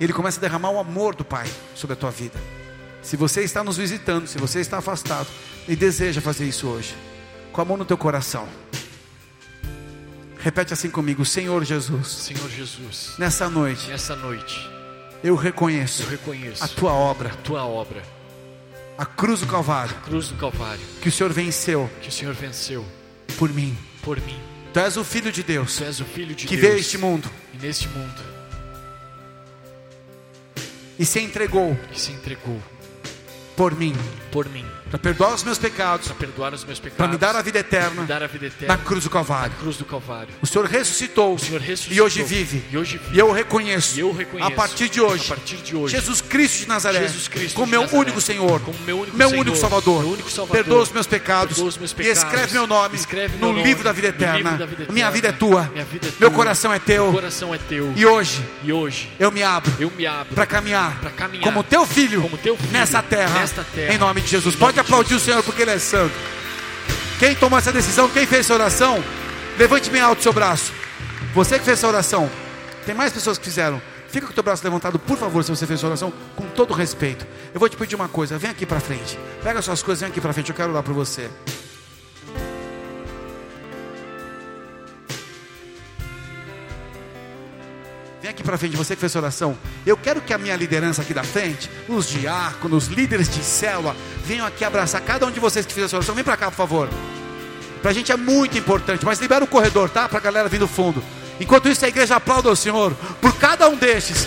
Ele começa a derramar o amor do Pai sobre a tua vida. Se você está nos visitando, se você está afastado e deseja fazer isso hoje, com a mão no teu coração. Repete assim comigo, Senhor Jesus. Senhor Jesus, Nessa noite nessa noite eu reconheço eu reconheço a tua obra, a tua obra, a cruz do Calvário, cruz do Calvário, que o Senhor venceu que o Senhor venceu por mim. por mim. Tu és o Filho de Deus Tu és o Filho de que Deus veio a este mundo. e neste mundo. E se entregou que se entregou por mim, por mim para perdoar os meus pecados, para perdoar os meus pecados, para me dar a vida eterna. Dar a vida eterna. Na cruz do Calvário. cruz do Calvário. O Senhor ressuscitou, O Senhor ressuscitou. E hoje vive. e hoje vive. E eu reconheço, E eu reconheço, a partir de hoje, a partir de hoje, Jesus Cristo de Nazaré, Jesus Cristo como meu Nazaré, único Senhor, como meu único meu Senhor, único Salvador, meu único Salvador, perdoa os meus pecados, os meus e pecados, escreve meu nome escreve no meu nome livro da vida eterna. da vida Minha eterna. vida é tua, Minha vida é meu tua. coração é teu, Meu coração é teu. e hoje? E hoje? Eu me abro eu me abro para caminhar, pra caminhar como teu filho, como teu filho nessa, terra, nesta terra, em nome de Jesus. Pode de aplaudir o Senhor porque Ele é santo. Quem tomou essa decisão, quem fez essa oração, levante bem alto o seu braço. Você que fez essa oração, tem mais pessoas que fizeram. Fica com o teu braço levantado, por favor, se você fez essa oração, com todo respeito. Eu vou te pedir uma coisa, vem aqui para frente. Pega suas coisas, vem aqui para frente, eu quero orar por você. Para frente, você que fez oração. Eu quero que a minha liderança aqui da frente, os diáconos, os líderes de célula, venham aqui abraçar cada um de vocês que fez essa oração. Vem para cá, por favor. Para a gente é muito importante, mas libera o corredor, tá? Para a galera vir do fundo. Enquanto isso, a igreja aplauda o Senhor por cada um destes.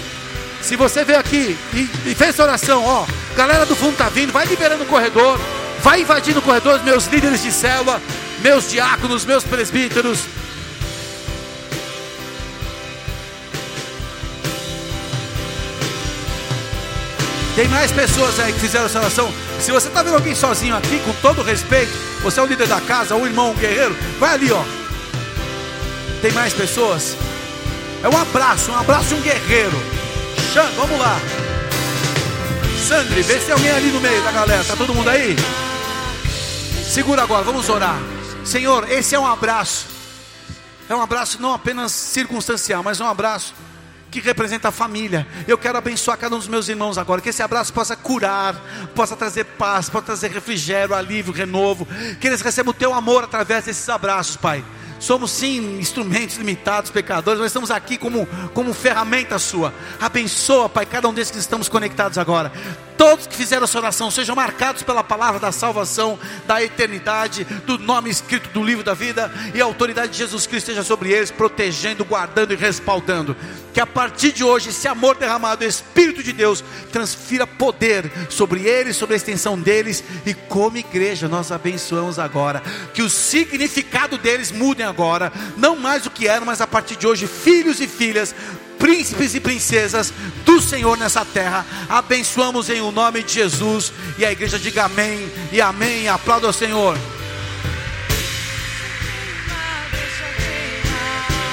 Se você veio aqui e, e fez essa oração, ó, galera do fundo está vindo, vai liberando o corredor, vai invadindo o corredor, meus líderes de célula, meus diáconos, meus presbíteros. Tem mais pessoas aí que fizeram essa oração. Se você está vendo alguém sozinho aqui, com todo respeito, você é o líder da casa, um irmão, um guerreiro, vai ali, ó. Tem mais pessoas? É um abraço, um abraço de um guerreiro. Xan, vamos lá. Sandri, vê se tem alguém ali no meio da galera. Tá todo mundo aí? Segura agora, vamos orar. Senhor, esse é um abraço. É um abraço não apenas circunstancial, mas um abraço que representa a família. Eu quero abençoar cada um dos meus irmãos agora, que esse abraço possa curar, possa trazer paz, possa trazer refrigério, alívio, renovo. Que eles recebam o teu amor através desses abraços, Pai. Somos sim instrumentos limitados, pecadores, mas estamos aqui como, como ferramenta sua. Abençoa, Pai, cada um desses que estamos conectados agora. Todos que fizeram essa oração sejam marcados pela palavra da salvação, da eternidade, do nome escrito do livro da vida e a autoridade de Jesus Cristo esteja sobre eles, protegendo, guardando e respaldando. Que a partir de hoje, esse amor derramado, o Espírito de Deus, transfira poder sobre eles, sobre a extensão deles, e como igreja nós abençoamos agora. Que o significado deles mudem agora, não mais o que eram, mas a partir de hoje, filhos e filhas príncipes e princesas do Senhor nessa terra. Abençoamos em o nome de Jesus. E a igreja diga amém e amém. Aplauda o Senhor.